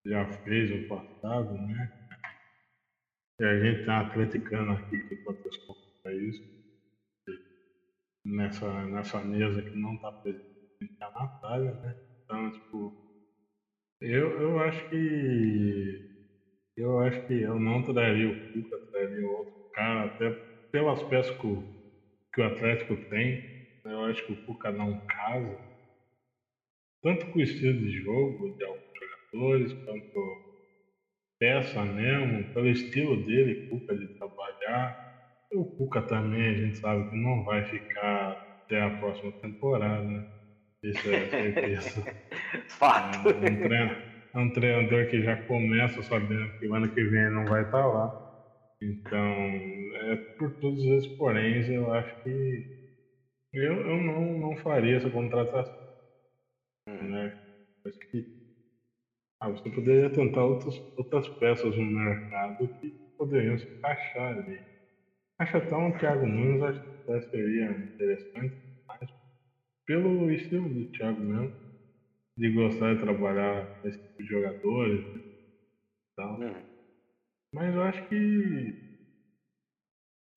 já fez no passado, né? E a gente um atleticano aqui que protestou contra isso. Nessa, nessa mesa que não está presente a Natália, né? Então, tipo, eu, eu acho que eu acho que eu não traria o Cuca, traria outro cara, até pelas peças que o, que o Atlético tem. Eu acho que o Cuca não casa, tanto com o estilo de jogo de alguns jogadores, quanto peça mesmo, pelo estilo dele, Cuca, de trabalhar. O Cuca também, a gente sabe que não vai ficar até a próxima temporada, né? Isso é certeza. Fato. É um, treinador, é um treinador que já começa sabendo que o ano que vem não vai estar lá. Então, é por todos esses poréns, eu acho que eu, eu não, não faria essa contratação. Hum. Né? Acho que ah, você poderia tentar outras, outras peças no mercado que poderiam se encaixar ali. Acho até um Thiago Nunes acho que seria interessante, pelo estilo do Thiago mesmo, de gostar de trabalhar com esse tipo de jogadores e tal. Hum. Mas eu acho que.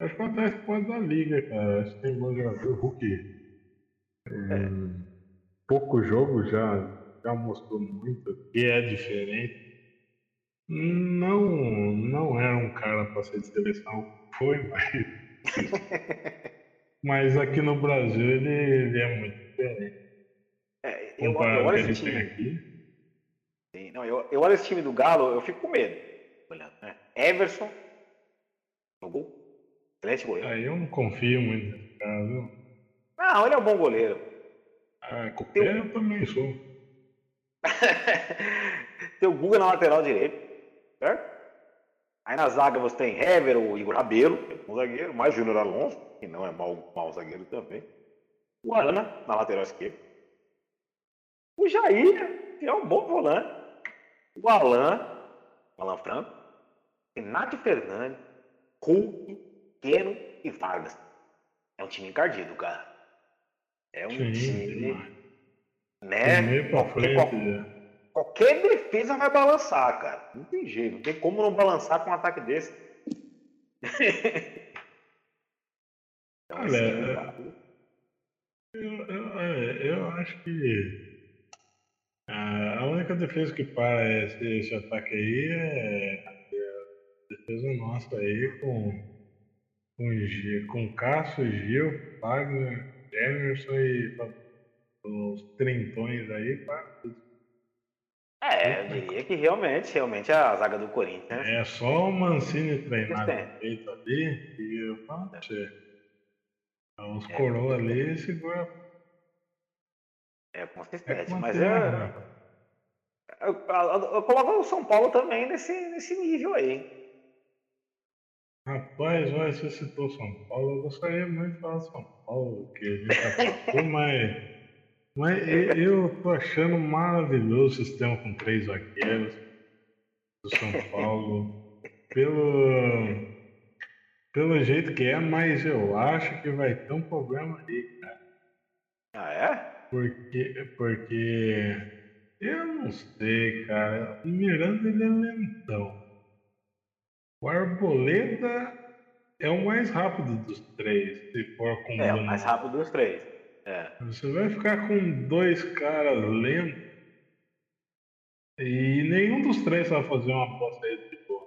Acho que acontece pode da liga, cara. Acho que tem bom jogador. O Hulk. Em pouco jogo já, já mostrou muito que é diferente. Não, não era um cara para ser de seleção. Foi, mas. mas aqui no Brasil ele, ele é muito diferente. É, eu, eu olho esse tem time. aqui. Sim, não, eu, eu olho esse time do Galo, eu fico com medo. Olhando, né? Everson, no gol. Excelente goleiro. Aí eu não confio muito nesse cara, viu? Não, ele é um bom goleiro. Ah, qualquer eu também sou. tem o Guga na lateral direita, certo? Aí na zaga você tem Hever, o Igor Rabelo, é um bom zagueiro, mais Júnior Alonso, que não é mau, mau zagueiro também. O Arana na lateral esquerda. O Jair, que é um bom volante. O Alan, o Alan Franco. Renato Fernandes, Hulk, Queno e Vargas. É um time encardido, cara. É um Sim, time, demais. né? Qualquer- frente, né? Qualquer defesa vai balançar, cara. Não tem jeito. Não tem como não balançar com um ataque desse. então, Olha, assim, é- cara, Eu, eu, é, eu acho que a única defesa que para esse, esse ataque aí é a defesa nossa aí com, com, G- com Cássio, Gil, Fagner, Emerson e os trintões aí para tudo. É, eu diria que realmente, realmente a zaga do Corinthians. É só o Mancini treinar peito ali e eu falo pra. Os É. coroa ali segura É é consistente. com Mas eu, né? eu, eu, eu coloco o São Paulo também nesse, nesse nível aí. Rapaz, olha, você citou São Paulo, eu gostaria muito de falar São Paulo, que a gente passou, mas, mas eu, eu tô achando maravilhoso o sistema com três zagueiros do São Paulo, pelo, pelo jeito que é, mas eu acho que vai ter um problema aí, cara. Ah, é? Porque, porque eu não sei, cara. O Miranda ele é lentão. O Arboleda é o mais rápido dos três, se for com É, o mais rápido dos três. É. Você vai ficar com dois caras lentos e nenhum dos três vai fazer uma bosta aí de boa.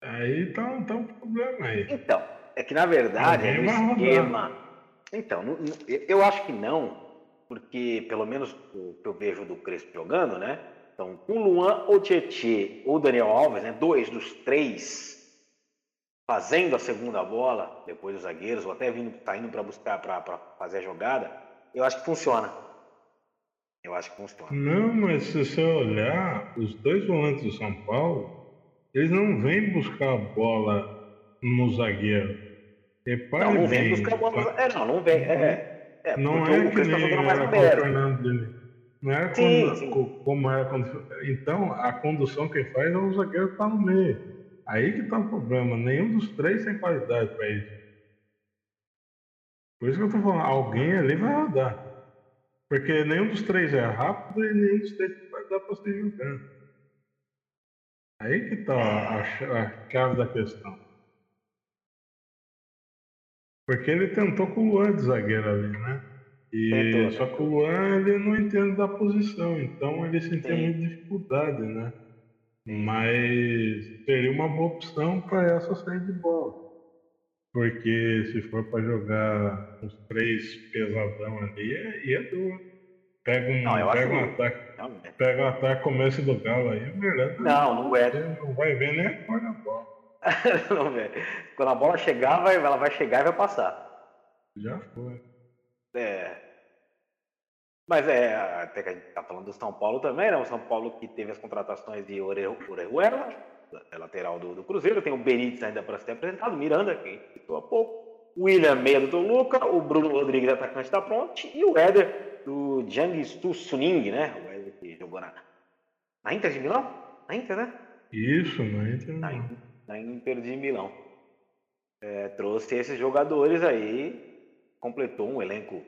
Aí tá, tá um problema aí. Então, é que na verdade é rodar. esquema. Então, eu acho que não, porque pelo menos o que eu vejo do Crespo jogando, né? Então, o Luan ou Tietê ou Daniel Alves, né? Dois dos três fazendo a segunda bola, depois dos zagueiros, ou até vindo, tá indo para buscar para fazer a jogada, eu acho que funciona. Eu acho que funciona. Não, mas se você olhar, os dois volantes do São Paulo, eles não vêm buscar a bola no zagueiro. Repare Não, não vem buscar a bola. É, não, não vem. É, é, Não porque é o que tá nem mais aberto. Fernando Diniz. Não era Sim, quando- sim. co- como era quando. Então, a condução quem faz é o zagueiro que tá no meio. Aí que tá o problema. Nenhum dos três tem qualidade para isso. Por isso que eu tô falando, alguém ali vai rodar. Porque nenhum dos três é rápido e nenhum dos três vai dar pra você jogar. Aí que tá a, a chave da questão. Porque ele tentou com o Luan de zagueiro ali, né? E só que o Luan ele não entende da posição, então ele sentia muita dificuldade, né? Mas seria uma boa opção para essa saída de bola. Porque se for para jogar os três pesadão ali, é, e é duro. Pega um, Não, acho pega um ataque, Não, pega um ataque, começo do Galo aí, o Miranda Não, não é. não vai ver nem a cor da bola. não, velho. Quando a bola chegar, vai, ela vai chegar e vai passar. Já foi. É. Mas é, até que a gente tá falando do São Paulo também, né? O São Paulo que teve as contratações de Ore- Orejuela, lateral do, do Cruzeiro, tem o Benítez ainda para ser apresentado, Miranda, que citou há pouco, o William, meia do Toluca, o Bruno Rodrigues, atacante da Ponte, e o Éder, do Jiangsu Suning, né? O Éder que jogou na, na Inter de Milão? Na Inter, né? Isso, não entra na, na Inter de Milão. É, trouxe esses jogadores aí, completou um elenco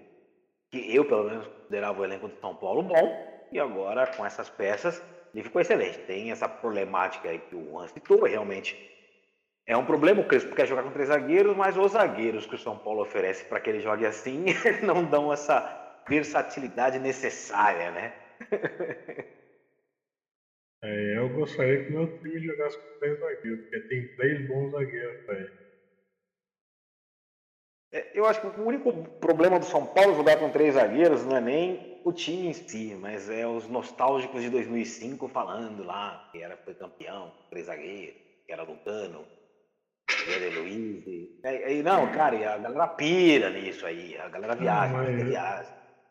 que eu, pelo menos, considerava o elenco de São Paulo bom, e agora com essas peças ele ficou excelente. Tem essa problemática aí que o Juan citou, realmente é um problema, o Crespo quer jogar com três zagueiros, mas os zagueiros que o São Paulo oferece para que ele jogue assim não dão essa versatilidade necessária, né? É, eu gostaria que meu time jogasse com três zagueiros, porque tem três bons zagueiros aí. É, Eu acho que o único problema do São Paulo jogar com três zagueiros não é nem o time em si, mas é os nostálgicos de 2005 falando lá que era foi campeão, três zagueiros, que era Lucano, Guilherme Luiz. E, e- não, cara, e a galera pira nisso aí, a galera viaja, mas- a viaja.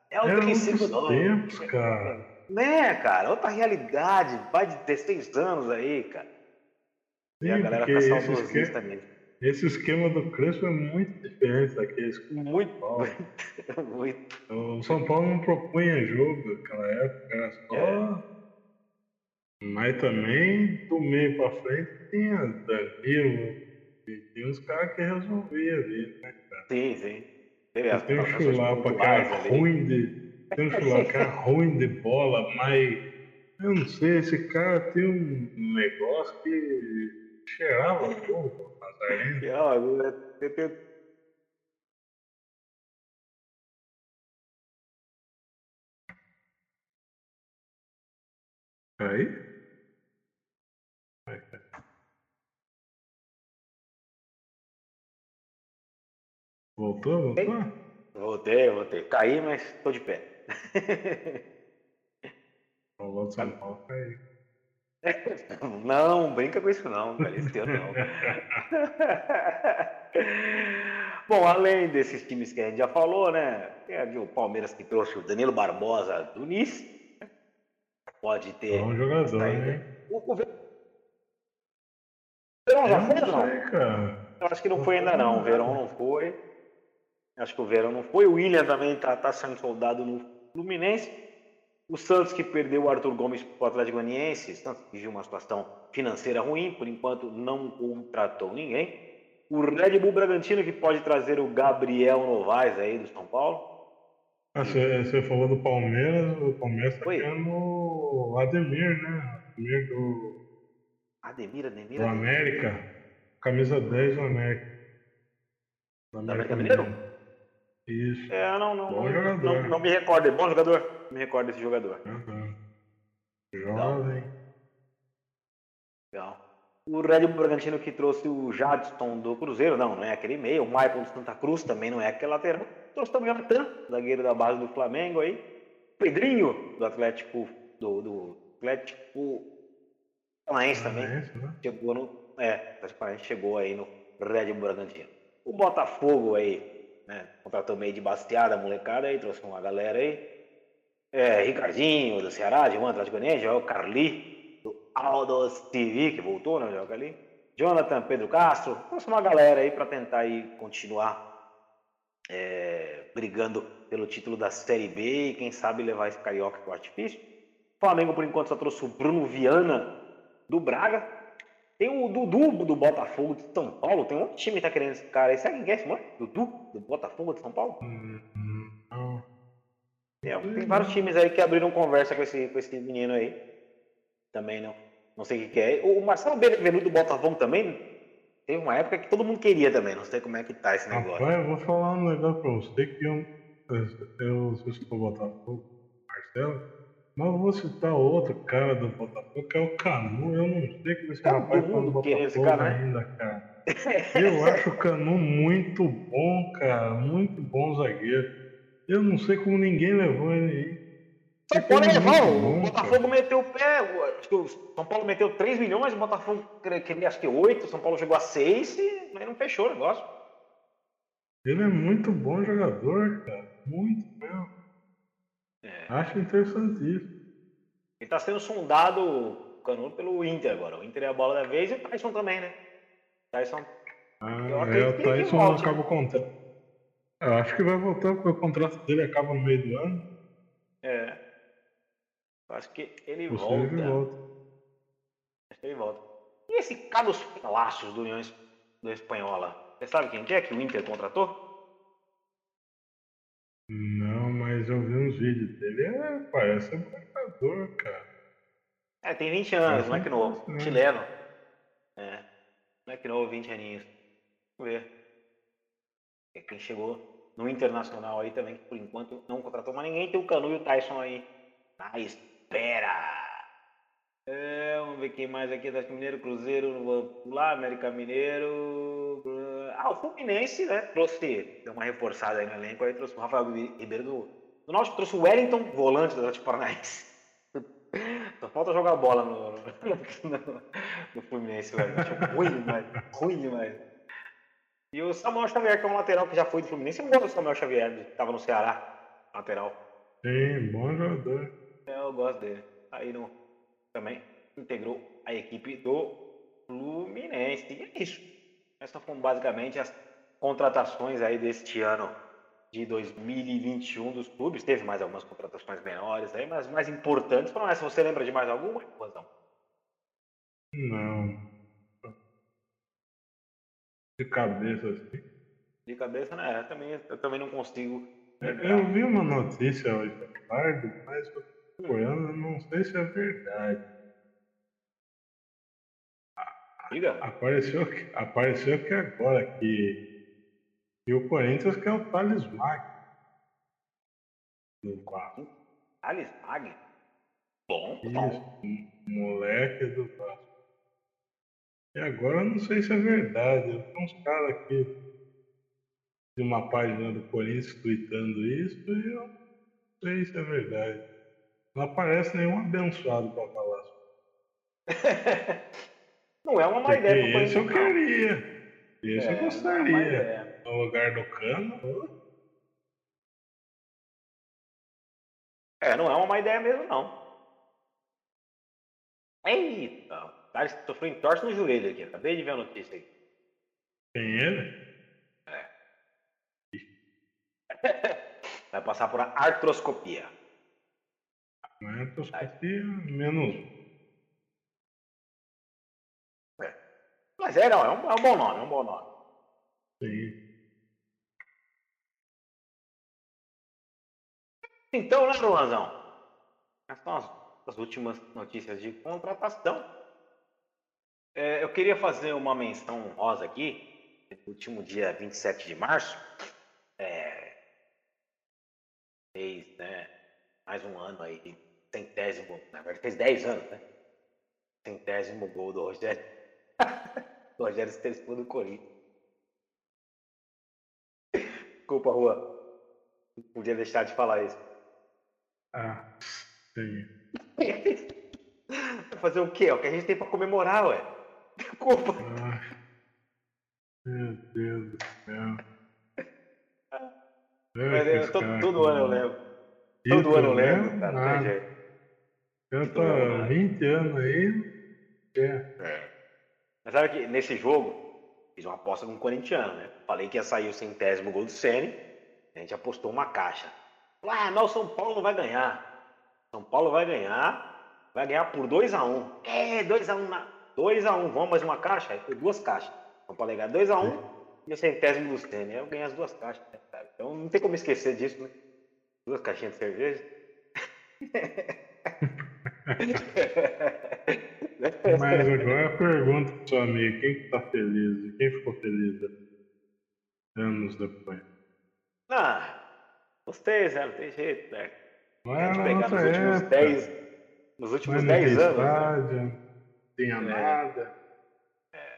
É o 35 não. tempos, cara. Né, cara? Outra realidade, vai de 16 anos aí, cara. E a Sim, galera fica saudosista esquema, mesmo. Esse esquema do Crespo é muito diferente daqueles que Muito, Paulo. muito. O São Paulo não propunha jogo naquela época, era só. É. Mas também do meio pra frente tinha Danilo, e tinha uns caras que resolviam ali, né, cara? Sim, sim. Teve Tem um chulapa que era ruim de. Tem um chulapa que era ruim de bola, mas eu não sei, esse cara tem um negócio que cheirava fogo, E, eu- eu tenho- Aí? Voltou? Voltou? Voltei, voltei. Caí, mas tô de pé. De São Paulo, aí. Não, brinca com isso não, cara. Esse ano não. Bom, além desses times que a gente já falou, né? Tem ali o Palmeiras que trouxe o Danilo Barbosa do Nice. Pode ter. Bom jogador, hein? O, o Verão já foi não não? sei, cara. Eu acho que não foi ainda não. O Verão não foi. Acho que o Verão não foi. O William também tá, tá sendo soldado no Fluminense. O Santos que perdeu o Arthur Gomes para o Atlético Goianiense. Santos viu uma situação financeira ruim. Por enquanto não contratou ninguém. O Red Bull Bragantino que pode trazer o Gabriel Novaes aí do São Paulo. Ah, Você, você falou do Palmeiras, o Palmeiras tá Oi. querendo o Ademir, né? Ademir do, Ademir, Ademir, do Ademir. América. Camisa 10 do América. Do América Mineiro? Isso. É, não, não, Bom não, jogador. não, não me recordo. É bom jogador? Não me recordo desse jogador. Aham. Jovem. Legal. O Red Bull Bragantino que trouxe o Jadson do Cruzeiro, não, não é aquele meio. O Michael do Santa Cruz também não é aquele lateral. Trouxe também o Natan, zagueiro da base do Flamengo aí. Pedrinho, do Atlético, do, do Atlético Paranaense também. Né? Chegou no. É, o Atlético Paranaense chegou aí no Red Bull Bragantino. O Botafogo aí, né? Contratou meio de basteada, molecada aí, trouxe uma galera aí. É, Ricardinho, do Ceará, de Atlético Goianiense, o Carli, do Aldo TV, que voltou, né? Joga ali. Jonathan Pedro Castro, trouxe uma galera aí para tentar aí continuar é, brigando pelo título da Série B e quem sabe levar esse Carioca acho difícil. O Flamengo, por enquanto, só trouxe o Bruno Viana do Braga. Tem o Dudu do Botafogo de São Paulo. Tem outro time que tá querendo esse cara aí. Sabe quem é esse, mano? Dudu do Botafogo de São Paulo? Não. Tem, vários times aí que abriram conversa com esse, com esse menino aí. Também não. Não sei o que, é. O Marcelo Benevenuto do Botafogo também. Teve uma época que todo mundo queria também. Não sei como é que tá esse negócio. Rapaz, eu vou falar um negócio pra você que eu, eu, eu sou Botafogo, Marcelo, mas eu vou citar outro cara do Botafogo, que é o Canu. Eu não sei que esse Todo rapaz tá no queria esse Botafogo cara, né? ainda, cara. Eu acho o Canu muito bom, cara. Muito bom zagueiro. Eu não sei como ninguém levou ele aí. São Paulo é levou. O Botafogo meteu o pé. Acho que o São Paulo meteu 3 milhões, o Botafogo queria acho que 8, o São Paulo chegou a 6 e mas não fechou o negócio. Ele é muito bom jogador, cara. Muito mesmo. É. Acho interessantíssimo. Ele tá sendo sondado pelo Inter agora. O Inter é a bola da vez e o Tyson também, né? Tyson. Ah, Eu é, o Tyson volte. acaba o contrato. Eu acho que vai voltar porque o contrato dele acaba no meio do ano. É. Acho que ele seja, volta. ele volta. Acho que ele volta. E esse Carlos Palacios do União Espanhola? Você sabe quem que é que o Inter contratou? Não, mas eu vi uns vídeos dele. É, parece um marcador, cara. É, tem 20 anos, Parece moleque um novo. né? Chileno. É. Moleque novo, 20 aninhos. Vamos ver. É quem chegou no Internacional aí também, que por enquanto não contratou mais ninguém. Tem o Canu e o Tyson aí. Na espera. É, vamos ver quem mais aqui. Atlético Mineiro, Cruzeiro, não vou pular, América Mineiro. Ah, o Fluminense, né? Trouxe, deu uma reforçada aí no elenco. Aí trouxe o Rafael Ribeiro do, do Náutico. Trouxe o Wellington, volante do Atlético Paranaense. Só falta jogar bola no, no, no, no Fluminense, velho. Acho ruim demais. Ruim demais. E o Samuel Xavier, que é um lateral que já foi do Fluminense. Eu gosto do Samuel Xavier, que tava no Ceará, lateral. Sim, bom jogador. É, Eu gosto dele. Aí no, também integrou a equipe do Fluminense. E é isso. Essas foram basicamente as contratações aí deste ano de 2021 dos clubes. Teve mais algumas contratações menores aí, mas as mais importantes foram essas. Você lembra de mais alguma? Rosão? Não. De cabeça assim. De cabeça, né? Eu também, eu também não consigo. lembrar. Eu vi uma notícia hoje à tarde, mas eu não sei se é verdade. Diga. Apareceu apareceu que agora que, que o Corinthians quer o Thales Magno no. Alice Mag. Bom, bom. moleque do Vasco. E agora eu não sei se é verdade. Tem uns caras aqui de uma página do Corinthians tweetando isso e eu não sei se é verdade. Não aparece nenhum abençoado para falar. Não é uma má Porque ideia esse eu queria. Esse É, eu é gostaria. No lugar do cano. É, não é uma má ideia mesmo, não. Eita, o cara sofreu entorse no joelho aqui. Acabei de ver a notícia aí. Tem ele? Vai passar por artroscopia. É toscopia, menos. Mas é, não, é um, é um bom nome, é um bom nome. Sim. Então, né, Luanzão? Essas são as, as últimas notícias de contratação. É, eu queria fazer uma menção rosa aqui. Último dia 27 de março, é, fez né, mais um ano aí, centésimo, na verdade fez 10 anos, né? Centésimo gol do Rogério. do Rogério Crespo do Corinthians. Desculpa, Rua. Não podia deixar de falar isso. Ah, sim. Fazer o quê? É o que a gente tem pra comemorar, ué. Desculpa. Ai, meu Deus do céu. É, todo, todo ano eu lembro. Isso Todo ano eu lembro lembro, cara. Não tem nada. jeito. Eu tô há nada. 20 anos aí. É. Mas sabe que nesse jogo, fiz uma aposta com um corintiano, né? Falei que ia sair o centésimo gol do Sene. A gente apostou uma caixa. Ah, mas o São Paulo vai ganhar. São Paulo vai ganhar. Vai ganhar por 2x1. É, 2x1 na. 2x1, vamos mais uma caixa? Aí foi duas caixas. São Paulo ganhar 2x1 e o centésimo do Sene. Eu ganhei as duas caixas, né, cara? Então não tem como esquecer disso, né? duas caixinhas de cerveja. Mas agora pergunta pro seu amigo, quem que tá feliz quem ficou feliz anos depois? Ah, vocês, né? Não tem jeito, né? Não A é gente na pegar nos últimos época. 10 nos últimos Mas 10 não tem anos. né? estádio, não tinha É. nada.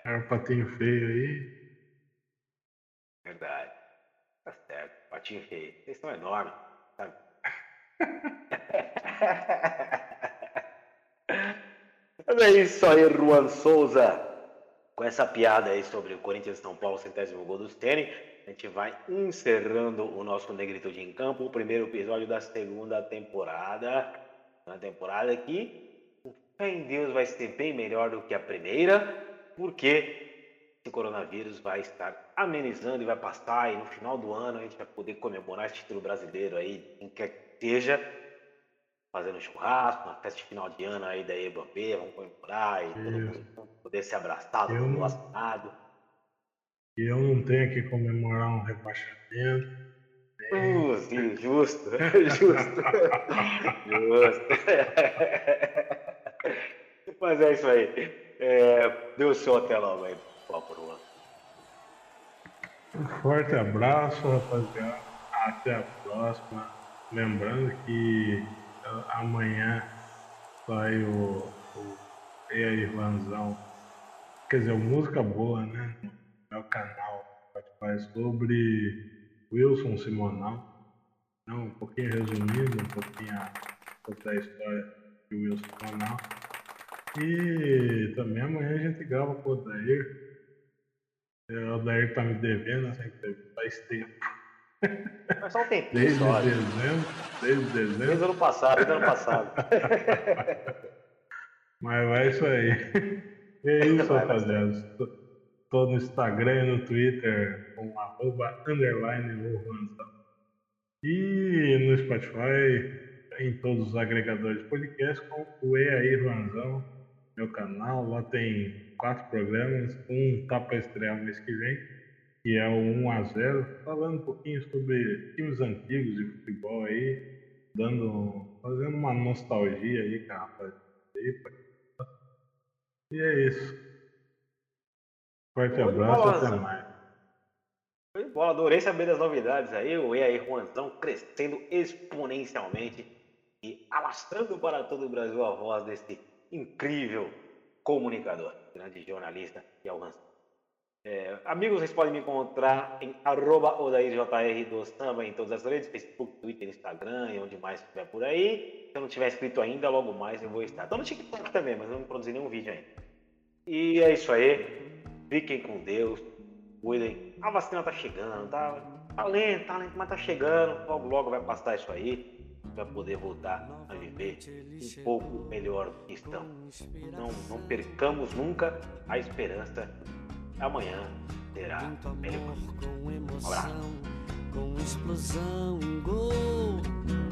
Era um patinho feio aí. Verdade. Tá certo. Patinho feio. Vocês são enormes, sabe? Mas é isso aí, Juan Souza. Com essa piada aí sobre o Corinthians e São Paulo, centésimo gol do Stênio, a gente vai encerrando o nosso Negritude em Campo, o primeiro episódio da segunda temporada. Uma temporada que, com fé em Deus, vai ser bem melhor do que a primeira, porque esse coronavírus vai estar amenizando e vai passar, e no final do ano a gente vai poder comemorar esse título brasileiro aí, em quer que seja, fazendo churrasco, uma festa de final de ano aí da EBAB, vamos comemorar e todo mundo poder se abraçar, todo mundo vacinado. E eu não tenho que comemorar um rebaixamento. Uh, sim, justo, justo, justo. Mas é isso aí. É, dê o seu até logo aí, favor. Um forte abraço, rapaziada. Até a próxima. Lembrando que ah, amanhã sai o, o E aí, Vanzão. Quer dizer, Música Boa, né? Meu canal Spotify sobre Wilson Simonal. Não, um pouquinho resumido, um pouquinho a, pouco da história de Wilson Simonal. E também amanhã a gente grava com o Odair. É, O Odair tá me devendo essa entrevista faz tempo. Mas só um tempinho Desde só. né? dezembro, desde Desde dezembro, ano passado, desde ano passado. mas vai isso aí. É isso, rapaziada. Tô no Instagram e no Twitter com arroba underline Luanzão. E no Spotify, em todos os agregadores de podcast, com o E aí, Luanzão, meu canal. Lá tem quatro programas, um tá para estrear mês que vem, que é o 1 a 0 falando um pouquinho sobre times antigos de futebol aí, dando, fazendo uma nostalgia aí, com a rapaziada aí, pra- E é isso. Forte abraço, bola, até mais. Foi bola, adorei saber das novidades aí. O E aí, Juanzão, crescendo exponencialmente e alastrando para todo o Brasil a voz desse incrível comunicador, grande jornalista que é o. É, amigos, vocês podem me encontrar em arroba OdairJR do Samba em todas as redes, Facebook, Twitter, Instagram e onde mais estiver por aí. Se eu não tiver inscrito ainda, logo mais eu vou estar. Estou no TikTok também, mas não produzi nenhum vídeo ainda. E é isso aí. Fiquem com Deus. Cuidem. A vacina tá chegando, tá, tá lento, tá lento, mas tá chegando. Logo, logo vai passar isso aí. Vai poder voltar a viver um pouco melhor do que estamos. Não, não percamos nunca a esperança. Amanhã será melhor. com abraço. com explosão, um gol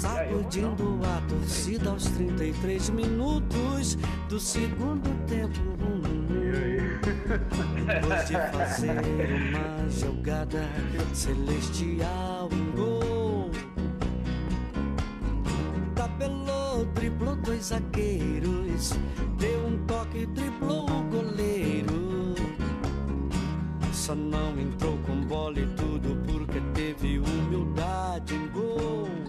sacudindo a torcida aos 33 minutos do segundo tempo. Depois de fazer uma jogada celestial, um gol. Tapelou, triplou dois zagueiros, deu um toque, triplou o goleiro. Só não entrou com bola e tudo porque teve humildade em gol.